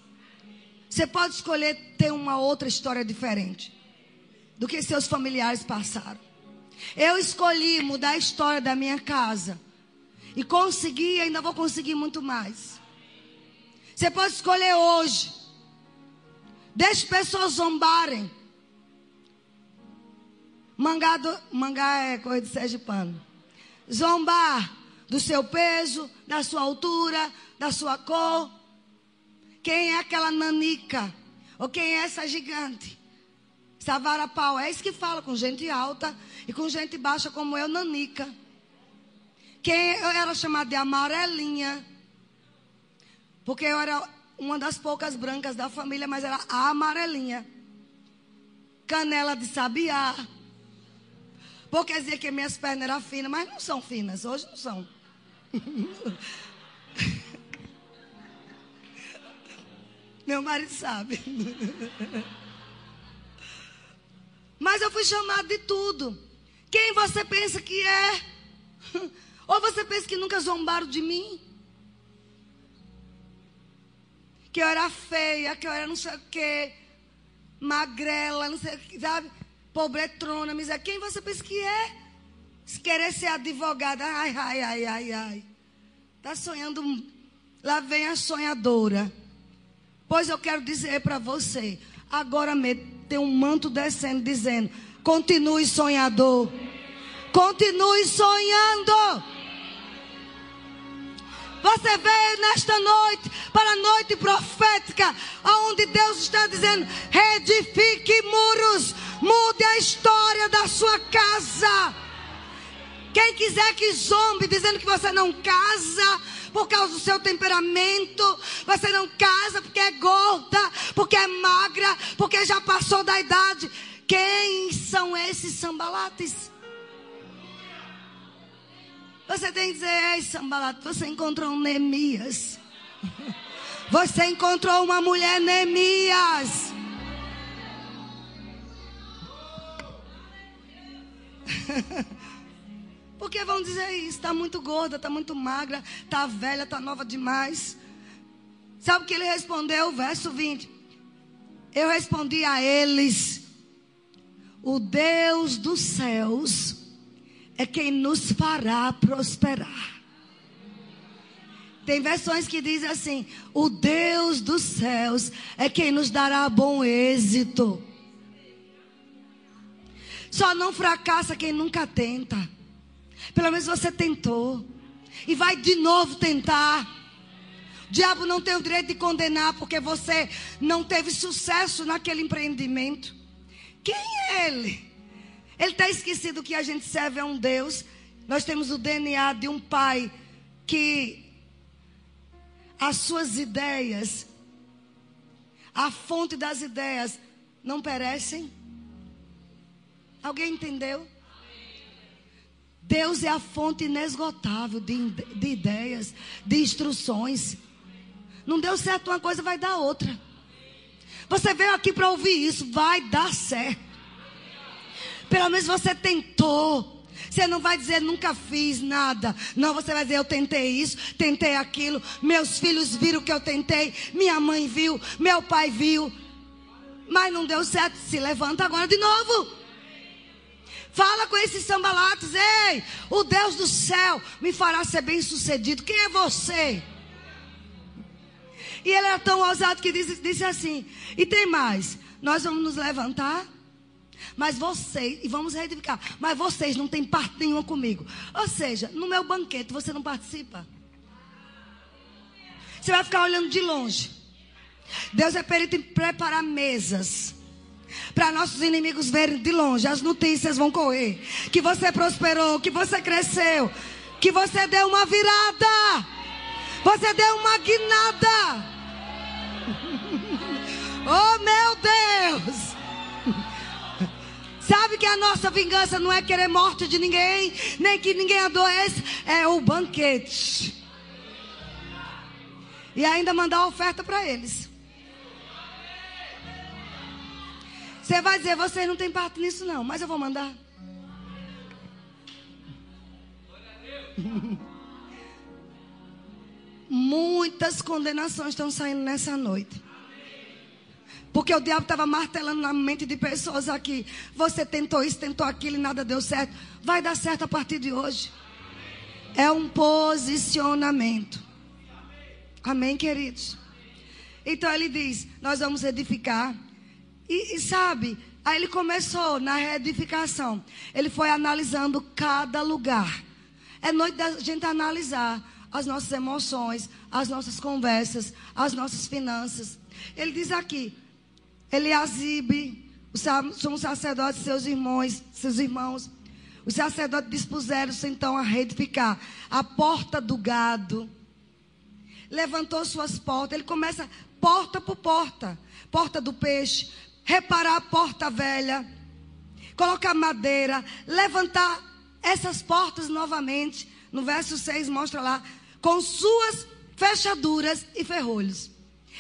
Você pode escolher ter uma outra história diferente do que seus familiares passaram. Eu escolhi mudar a história da minha casa. E consegui, ainda vou conseguir muito mais. Você pode escolher hoje Deixe pessoas zombarem. Mangá, do, mangá é coisa de sergipano. Zombar do seu peso, da sua altura, da sua cor. Quem é aquela nanica? Ou quem é essa gigante? Savara pau. É isso que fala com gente alta e com gente baixa como eu, nanica. Quem eu era chamada de amarelinha. Porque eu era uma das poucas brancas da família, mas era a amarelinha. Canela de sabiá. Porque dizia que minhas pernas eram finas, mas não são finas, hoje não são. Meu marido sabe. Mas eu fui chamado de tudo. Quem você pensa que é? Ou você pensa que nunca zombaram de mim? que eu era feia, que eu era não sei o quê, magrela, não sei o que, sabe? Pobretrona, miséria. Quem você pensa que é? Se querer ser advogada, ai, ai, ai, ai, ai. Está sonhando, lá vem a sonhadora. Pois eu quero dizer para você, agora mesmo tem um manto descendo dizendo: continue sonhador. Continue sonhando. Você veio nesta noite para a noite profética, onde Deus está dizendo: reedifique muros, mude a história da sua casa. Quem quiser que zombe dizendo que você não casa por causa do seu temperamento, você não casa porque é gorda, porque é magra, porque já passou da idade. Quem são esses sambalates? Você tem que dizer, ei, Sambalato, você encontrou um Neemias. Você encontrou uma mulher Neemias. Porque vão dizer isso, está muito gorda, está muito magra, está velha, está nova demais. Sabe o que ele respondeu? Verso 20. Eu respondi a eles: O Deus dos céus é quem nos fará prosperar. Tem versões que dizem assim: o Deus dos céus é quem nos dará bom êxito. Só não fracassa quem nunca tenta. Pelo menos você tentou. E vai de novo tentar. O diabo não tem o direito de condenar porque você não teve sucesso naquele empreendimento. Quem é ele? Ele está esquecido que a gente serve a um Deus. Nós temos o DNA de um pai que as suas ideias, a fonte das ideias, não perecem. Alguém entendeu? Deus é a fonte inesgotável de, de ideias, de instruções. Não deu certo uma coisa, vai dar outra. Você veio aqui para ouvir isso, vai dar certo. Pelo menos você tentou. Você não vai dizer nunca fiz nada. Não, você vai dizer eu tentei isso, tentei aquilo. Meus filhos viram que eu tentei. Minha mãe viu, meu pai viu. Mas não deu certo. Se levanta agora de novo. Fala com esses sambalatos. Ei, o Deus do céu me fará ser bem sucedido. Quem é você? E ele era tão ousado que disse, disse assim: E tem mais. Nós vamos nos levantar mas vocês, e vamos reedificar, mas vocês não têm parte nenhuma comigo. Ou seja, no meu banquete você não participa. Você vai ficar olhando de longe. Deus é perito em preparar mesas. Para nossos inimigos verem de longe, as notícias vão correr. Que você prosperou, que você cresceu. Que você deu uma virada. Você deu uma guinada. oh, meu Deus. Sabe que a nossa vingança não é querer morte de ninguém, nem que ninguém adoeça, é o banquete. E ainda mandar oferta para eles. Você vai dizer, você não tem parte nisso não, mas eu vou mandar. Muitas condenações estão saindo nessa noite. Porque o diabo estava martelando na mente de pessoas aqui. Você tentou isso, tentou aquilo e nada deu certo. Vai dar certo a partir de hoje. É um posicionamento. Amém, queridos? Então ele diz: Nós vamos edificar. E, e sabe, aí ele começou na reedificação. Ele foi analisando cada lugar. É noite da gente analisar as nossas emoções, as nossas conversas, as nossas finanças. Ele diz aqui: Eliasibe, o sumo sacerdote, seus irmãos, seus irmãos, os sacerdotes dispuseram-se então a reedificar a porta do gado. Levantou suas portas. Ele começa porta por porta. Porta do peixe. Reparar a porta velha. Colocar madeira. Levantar essas portas novamente. No verso 6 mostra lá. Com suas fechaduras e ferrolhos.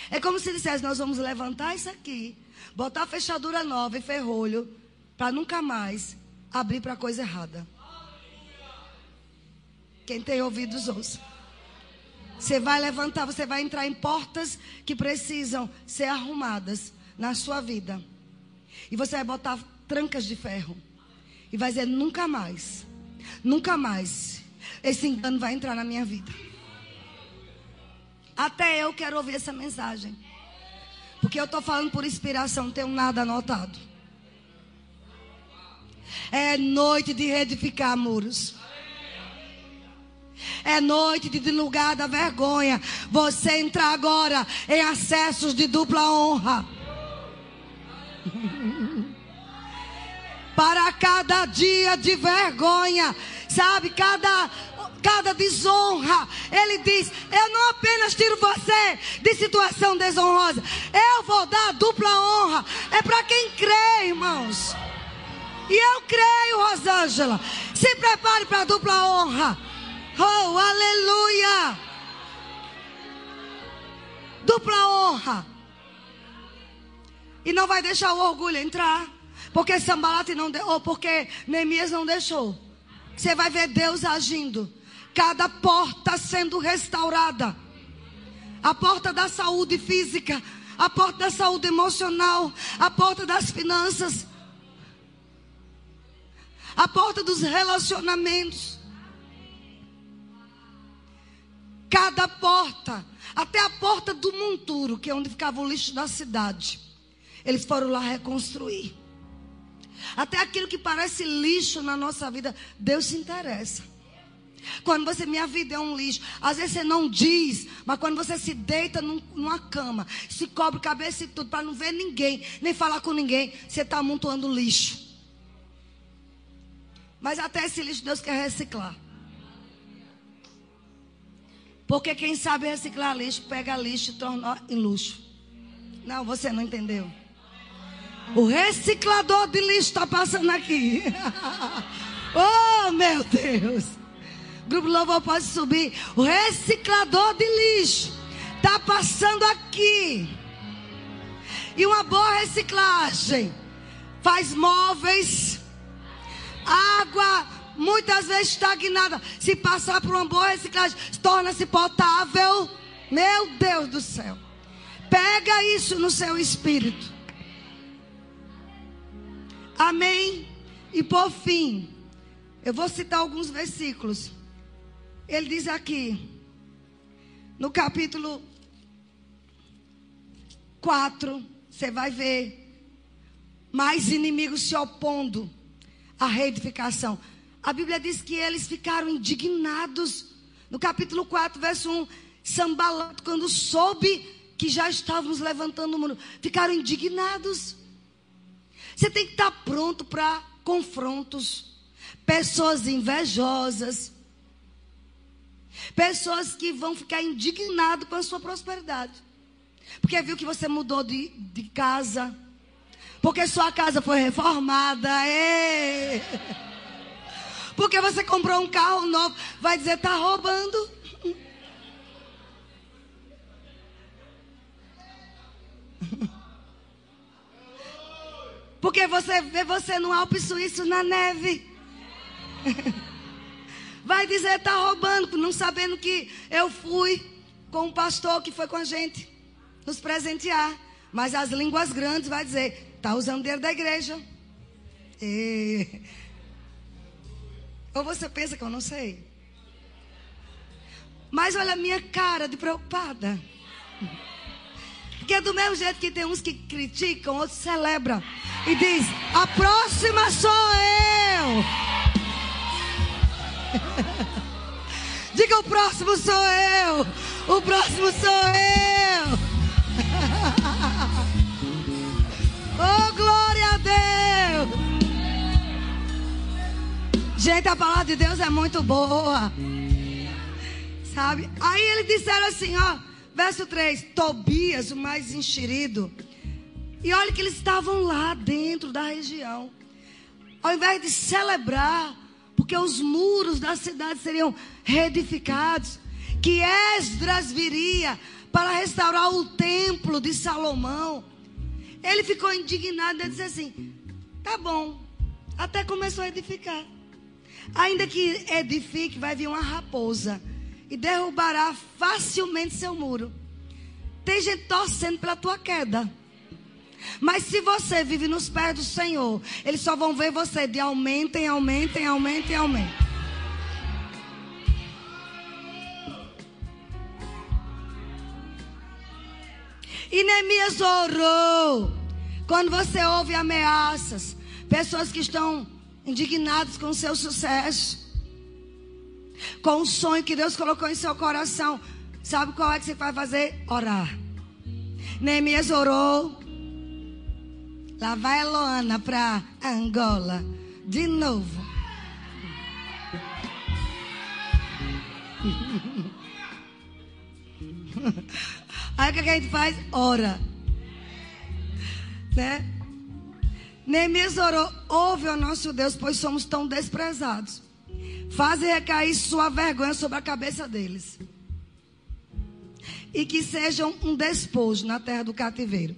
É como se dissesse: Nós vamos levantar isso aqui, botar fechadura nova e ferrolho, para nunca mais abrir para coisa errada. Quem tem ouvidos, ouça. Você vai levantar, você vai entrar em portas que precisam ser arrumadas na sua vida. E você vai botar trancas de ferro. E vai dizer: nunca mais, nunca mais, esse engano vai entrar na minha vida. Até eu quero ouvir essa mensagem. Porque eu estou falando por inspiração, não tenho nada anotado. É noite de reedificar muros. É noite de lugar da vergonha. Você entrar agora em acessos de dupla honra. Para cada dia de vergonha, sabe? Cada cada desonra. Ele diz: Eu não apenas tiro você de situação desonrosa, eu vou dar dupla honra. É para quem crê, irmãos. E eu creio, Rosângela. Se prepare para a dupla honra. Oh, aleluia! Dupla honra. E não vai deixar o orgulho entrar. Porque Sambalate não deu, ou porque Neemias não deixou. Você vai ver Deus agindo cada porta sendo restaurada. A porta da saúde física, a porta da saúde emocional, a porta das finanças, a porta dos relacionamentos. Cada porta, até a porta do monturo, que é onde ficava o lixo da cidade. Eles foram lá reconstruir. Até aquilo que parece lixo na nossa vida, Deus se interessa. Quando você, minha vida é um lixo. Às vezes você não diz, mas quando você se deita num, numa cama, se cobre cabeça e tudo, para não ver ninguém, nem falar com ninguém, você está amontoando lixo. Mas até esse lixo Deus quer reciclar. Porque quem sabe reciclar lixo, pega lixo e torna em luxo. Não, você não entendeu. O reciclador de lixo está passando aqui. oh, meu Deus. Grupo Louvor pode subir. O reciclador de lixo está passando aqui. E uma boa reciclagem faz móveis, água muitas vezes estagnada. Se passar por uma boa reciclagem, torna-se potável. Meu Deus do céu. Pega isso no seu espírito. Amém? E por fim, eu vou citar alguns versículos. Ele diz aqui, no capítulo 4, você vai ver mais inimigos se opondo à reedificação. A Bíblia diz que eles ficaram indignados. No capítulo 4, verso 1, Sambalat, quando soube que já estávamos levantando o muro, ficaram indignados. Você tem que estar pronto para confrontos. Pessoas invejosas Pessoas que vão ficar indignadas com a sua prosperidade. Porque viu que você mudou de, de casa. Porque sua casa foi reformada. Porque você comprou um carro novo. Vai dizer, tá roubando. Porque você vê você no Alpe Suíço na neve. Vai dizer, tá roubando, não sabendo que eu fui com um pastor que foi com a gente nos presentear. Mas as línguas grandes vai dizer, tá usando dinheiro da igreja. E... Ou você pensa que eu não sei? Mas olha a minha cara de preocupada. Porque é do mesmo jeito que tem uns que criticam, outros celebram. E diz: A próxima sou eu. Diga: O próximo sou eu. O próximo sou eu. oh, glória a Deus. Gente, a palavra de Deus é muito boa. Sabe? Aí eles disseram assim: Ó. Verso 3: Tobias, o mais enxerido. E olha que eles estavam lá dentro da região. Ao invés de celebrar, porque os muros da cidade seriam reedificados, que Esdras viria para restaurar o templo de Salomão. Ele ficou indignado e disse assim: tá bom, até começou a edificar. Ainda que edifique, vai vir uma raposa e derrubará facilmente seu muro. Tem gente torcendo pela tua queda. Mas se você vive nos pés do Senhor, eles só vão ver você de aumento em aumento, em em aumento. E Neemias orou. Quando você ouve ameaças, pessoas que estão indignadas com o seu sucesso, com o sonho que Deus colocou em seu coração. Sabe qual é que você vai fazer? Orar. Neemias orou. Lá vai a Loana para Angola. De novo. Aí o que a gente faz? Ora. Né? Neemias orou. Ouve o nosso Deus, pois somos tão desprezados. Faze recair sua vergonha sobre a cabeça deles. E que sejam um despojo na terra do cativeiro.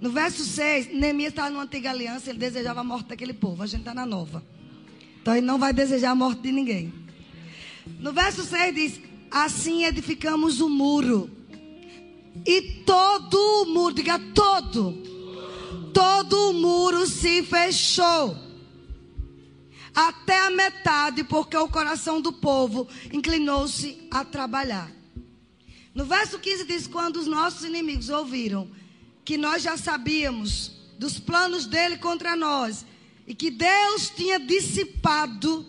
No verso 6, Neemias está numa antiga aliança, ele desejava a morte daquele povo. A gente está na nova. Então ele não vai desejar a morte de ninguém. No verso 6 diz: Assim edificamos o muro. E todo o muro, diga todo, todo o muro se fechou até a metade, porque o coração do povo inclinou-se a trabalhar. No verso 15 diz: Quando os nossos inimigos ouviram que nós já sabíamos dos planos dele contra nós e que Deus tinha dissipado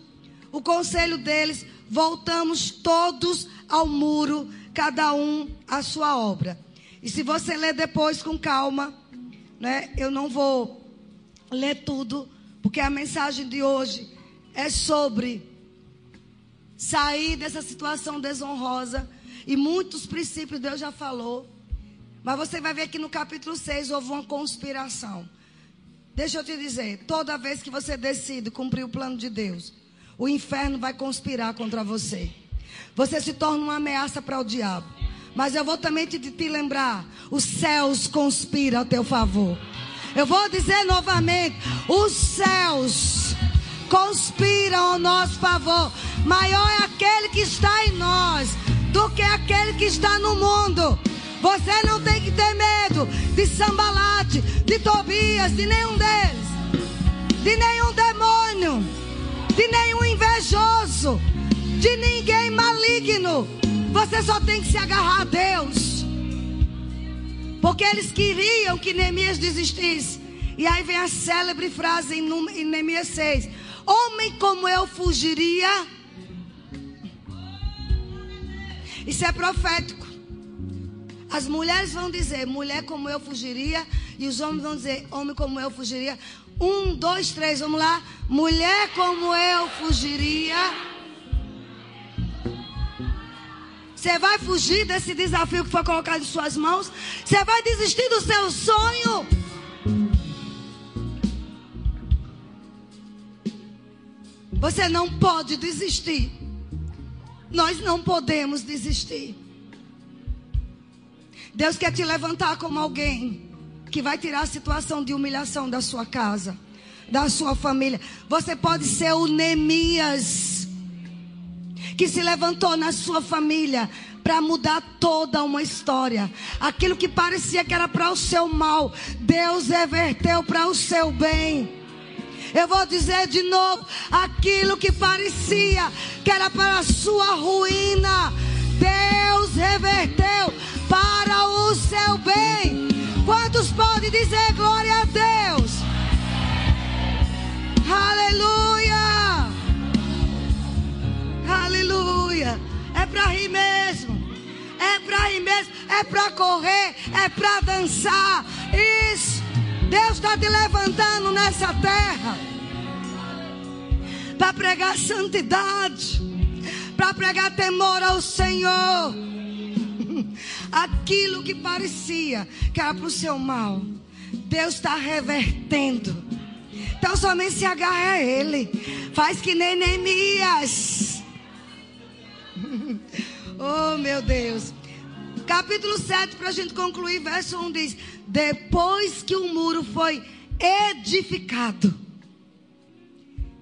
o conselho deles, voltamos todos ao muro, cada um à sua obra. E se você ler depois com calma, né, eu não vou ler tudo, porque a mensagem de hoje é sobre sair dessa situação desonrosa. E muitos princípios Deus já falou. Mas você vai ver que no capítulo 6 houve uma conspiração. Deixa eu te dizer, toda vez que você decide cumprir o plano de Deus, o inferno vai conspirar contra você. Você se torna uma ameaça para o diabo. Mas eu vou também te, te lembrar: os céus conspiram a teu favor. Eu vou dizer novamente: os céus conspiram ao nosso favor. Maior é aquele que está em nós do que aquele que está no mundo. Você não tem que ter medo de Sambalate, de Tobias, de nenhum deles, de nenhum demônio, de nenhum invejoso, de ninguém maligno. Você só tem que se agarrar a Deus. Porque eles queriam que Neemias desistisse. E aí vem a célebre frase em Neemias 6: Homem como eu fugiria. Isso é profético. As mulheres vão dizer, mulher como eu fugiria. E os homens vão dizer, homem como eu fugiria. Um, dois, três, vamos lá. Mulher como eu fugiria. Você vai fugir desse desafio que foi colocado em suas mãos? Você vai desistir do seu sonho? Você não pode desistir. Nós não podemos desistir. Deus quer te levantar como alguém que vai tirar a situação de humilhação da sua casa, da sua família. Você pode ser o Neemias que se levantou na sua família para mudar toda uma história. Aquilo que parecia que era para o seu mal, Deus reverteu para o seu bem. Eu vou dizer de novo: aquilo que parecia que era para a sua ruína, Deus reverteu para o seu bem. Quantos podem dizer glória a Deus? Aleluia! Aleluia! É para rir mesmo. É para rir mesmo. É para correr. É para dançar. Isso. Deus está te levantando nessa terra para pregar santidade, para pregar temor ao Senhor. Aquilo que parecia que era para o seu mal, Deus está revertendo. Então somente se agarra a Ele. Faz que nem Neemias. oh meu Deus. Capítulo 7, para a gente concluir, verso 1 diz: Depois que o muro foi edificado,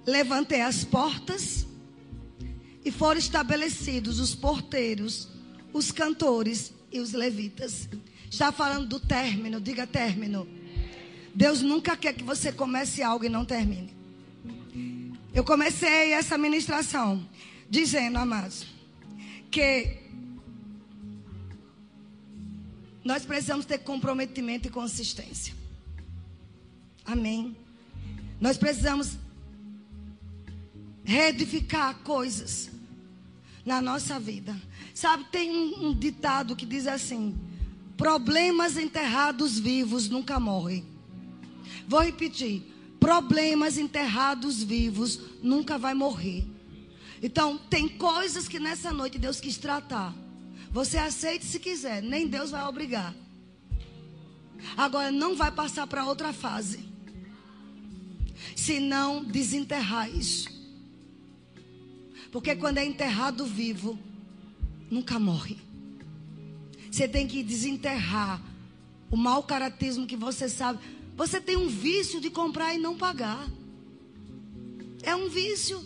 levantei as portas e foram estabelecidos os porteiros, os cantores e os levitas. Está falando do término, diga término. Deus nunca quer que você comece algo e não termine. Eu comecei essa ministração dizendo, amados, que nós precisamos ter comprometimento e consistência. Amém. Nós precisamos reedificar coisas na nossa vida. Sabe, tem um, um ditado que diz assim: problemas enterrados vivos nunca morrem. Vou repetir: problemas enterrados vivos nunca vai morrer. Então, tem coisas que nessa noite Deus quis tratar. Você aceite se quiser, nem Deus vai obrigar. Agora não vai passar para outra fase. Se não desenterrar isso. Porque quando é enterrado vivo, nunca morre. Você tem que desenterrar o mau caratismo que você sabe. Você tem um vício de comprar e não pagar. É um vício.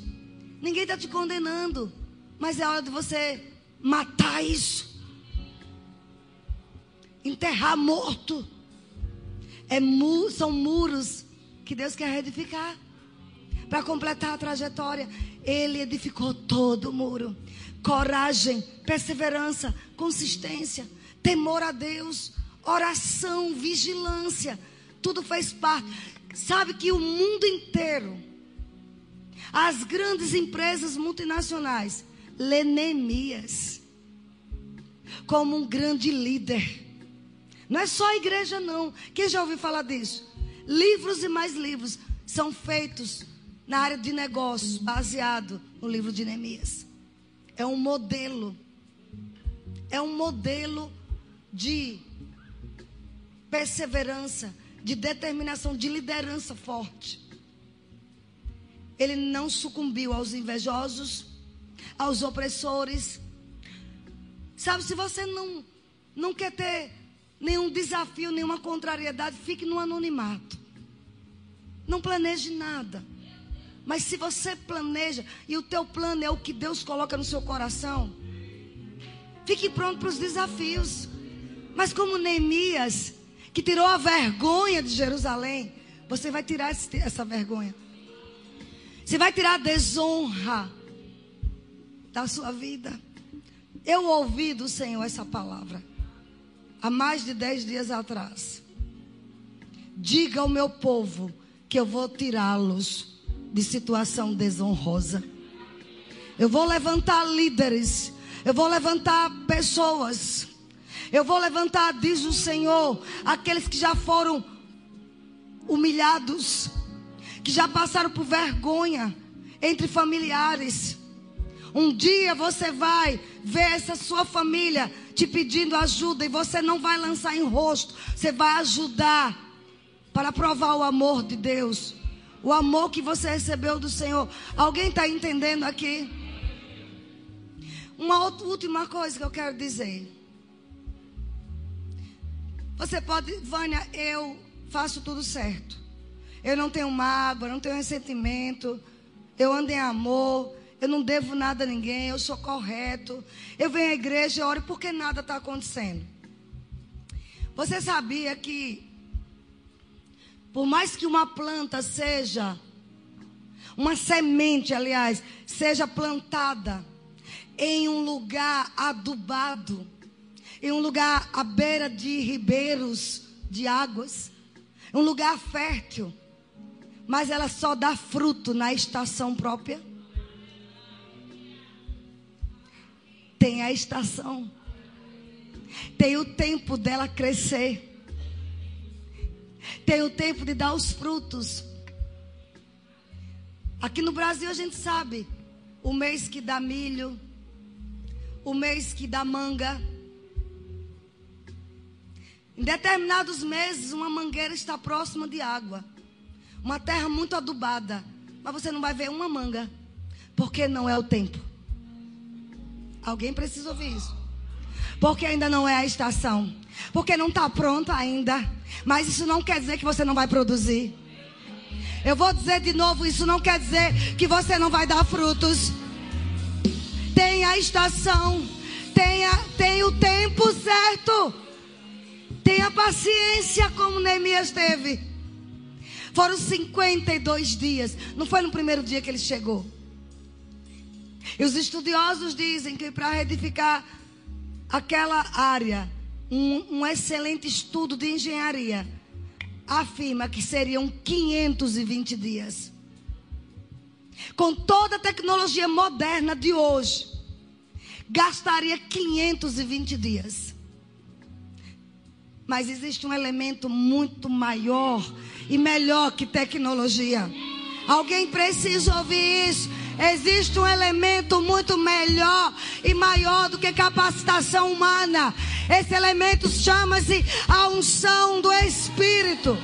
Ninguém está te condenando. Mas é hora de você matar isso. Enterrar morto. É mu são muros que Deus quer edificar. Para completar a trajetória. Ele edificou todo o muro. Coragem, perseverança, consistência, temor a Deus, oração, vigilância. Tudo fez parte. Sabe que o mundo inteiro, as grandes empresas multinacionais, Lenemias, como um grande líder. Não é só a igreja, não. Quem já ouviu falar disso? Livros e mais livros são feitos na área de negócios, baseado no livro de Neemias. É um modelo. É um modelo de perseverança, de determinação, de liderança forte. Ele não sucumbiu aos invejosos, aos opressores. Sabe, se você não, não quer ter nenhum desafio, nenhuma contrariedade, fique no anonimato. Não planeje nada. Mas se você planeja e o teu plano é o que Deus coloca no seu coração, fique pronto para os desafios. Mas como Neemias, que tirou a vergonha de Jerusalém, você vai tirar essa vergonha. Você vai tirar a desonra da sua vida. Eu ouvi do Senhor essa palavra há mais de dez dias atrás. Diga ao meu povo que eu vou tirá-los de situação desonrosa. Eu vou levantar líderes. Eu vou levantar pessoas. Eu vou levantar, diz o Senhor, aqueles que já foram humilhados, que já passaram por vergonha entre familiares Um dia você vai ver essa sua família te pedindo ajuda e você não vai lançar em rosto, você vai ajudar para provar o amor de Deus, o amor que você recebeu do Senhor. Alguém está entendendo aqui? Uma outra, última coisa que eu quero dizer. Você pode, Vânia, eu faço tudo certo. Eu não tenho mágoa, não tenho ressentimento. Eu ando em amor. Eu não devo nada a ninguém. Eu sou correto. Eu venho à igreja e oro porque nada está acontecendo. Você sabia que, por mais que uma planta seja, uma semente, aliás, seja plantada em um lugar adubado, em um lugar à beira de ribeiros de águas, um lugar fértil, mas ela só dá fruto na estação própria. Tem a estação, tem o tempo dela crescer, tem o tempo de dar os frutos. Aqui no Brasil a gente sabe o mês que dá milho, o mês que dá manga. Em determinados meses, uma mangueira está próxima de água. Uma terra muito adubada. Mas você não vai ver uma manga. Porque não é o tempo. Alguém precisa ouvir isso. Porque ainda não é a estação. Porque não está pronto ainda. Mas isso não quer dizer que você não vai produzir. Eu vou dizer de novo: isso não quer dizer que você não vai dar frutos. Tem a estação. Tenha, tem o tempo certo. Tenha paciência, como Neemias teve. Foram 52 dias. Não foi no primeiro dia que ele chegou. E os estudiosos dizem que para reedificar aquela área, um, um excelente estudo de engenharia afirma que seriam 520 dias. Com toda a tecnologia moderna de hoje, gastaria 520 dias. Mas existe um elemento muito maior e melhor que tecnologia. Alguém precisa ouvir isso. Existe um elemento muito melhor e maior do que capacitação humana. Esse elemento chama-se a unção do Espírito.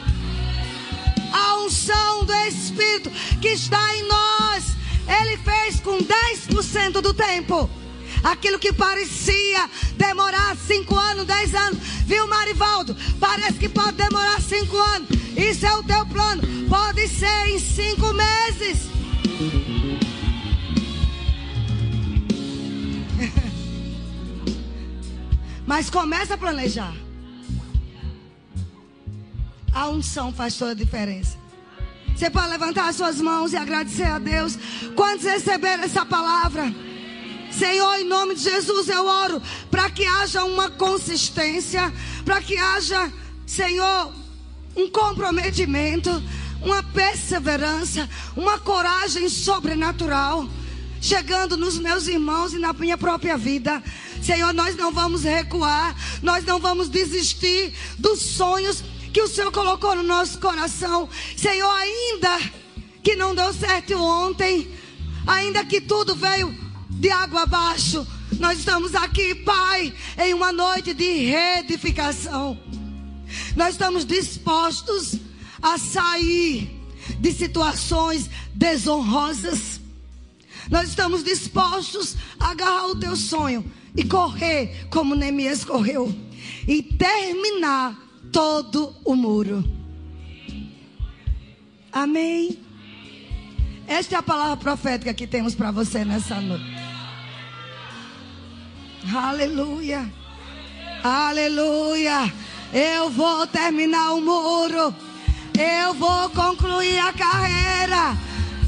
A unção do Espírito que está em nós. Ele fez com 10% do tempo. Aquilo que parecia demorar cinco anos, dez anos. Viu, Marivaldo? Parece que pode demorar cinco anos. Isso é o teu plano. Pode ser em cinco meses. Mas começa a planejar. A unção faz toda a diferença. Você pode levantar as suas mãos e agradecer a Deus. Quantos receberam essa palavra? Senhor, em nome de Jesus, eu oro para que haja uma consistência, para que haja, Senhor, um comprometimento, uma perseverança, uma coragem sobrenatural, chegando nos meus irmãos e na minha própria vida. Senhor, nós não vamos recuar, nós não vamos desistir dos sonhos que o Senhor colocou no nosso coração. Senhor, ainda que não deu certo ontem, ainda que tudo veio de água abaixo. Nós estamos aqui, Pai, em uma noite de reedificação. Nós estamos dispostos a sair de situações desonrosas. Nós estamos dispostos a agarrar o teu sonho e correr como Neemias correu e terminar todo o muro. Amém. Esta é a palavra profética que temos para você nessa noite. Aleluia. Aleluia. Eu vou terminar o muro. Eu vou concluir a carreira.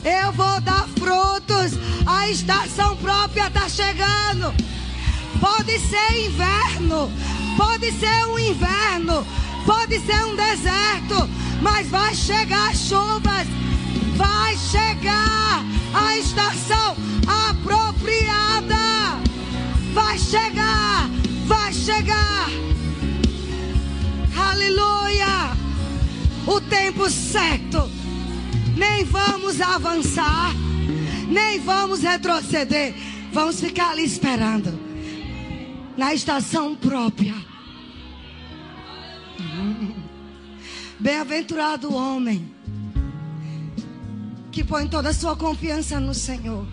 Eu vou dar frutos. A estação própria está chegando. Pode ser inverno. Pode ser um inverno. Pode ser um deserto. Mas vai chegar chuvas. Vai chegar a estação apropriada. Vai chegar, vai chegar. Aleluia. O tempo certo. Nem vamos avançar, nem vamos retroceder. Vamos ficar ali esperando. Na estação própria. Bem-aventurado o homem que põe toda a sua confiança no Senhor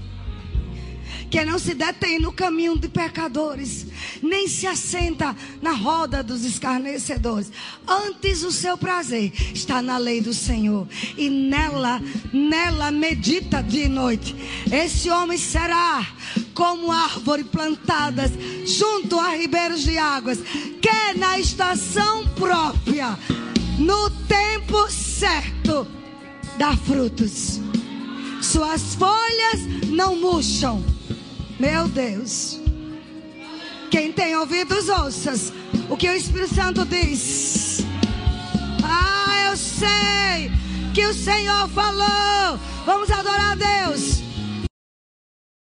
que não se detém no caminho de pecadores, nem se assenta na roda dos escarnecedores. Antes o seu prazer está na lei do Senhor, e nela, nela medita dia e noite. Esse homem será como árvore plantadas junto a ribeiros de águas, que na estação própria, no tempo certo, dá frutos. Suas folhas não murcham meu Deus. Quem tem ouvidos, ouças o que o Espírito Santo diz. Ah, eu sei que o Senhor falou. Vamos adorar a Deus.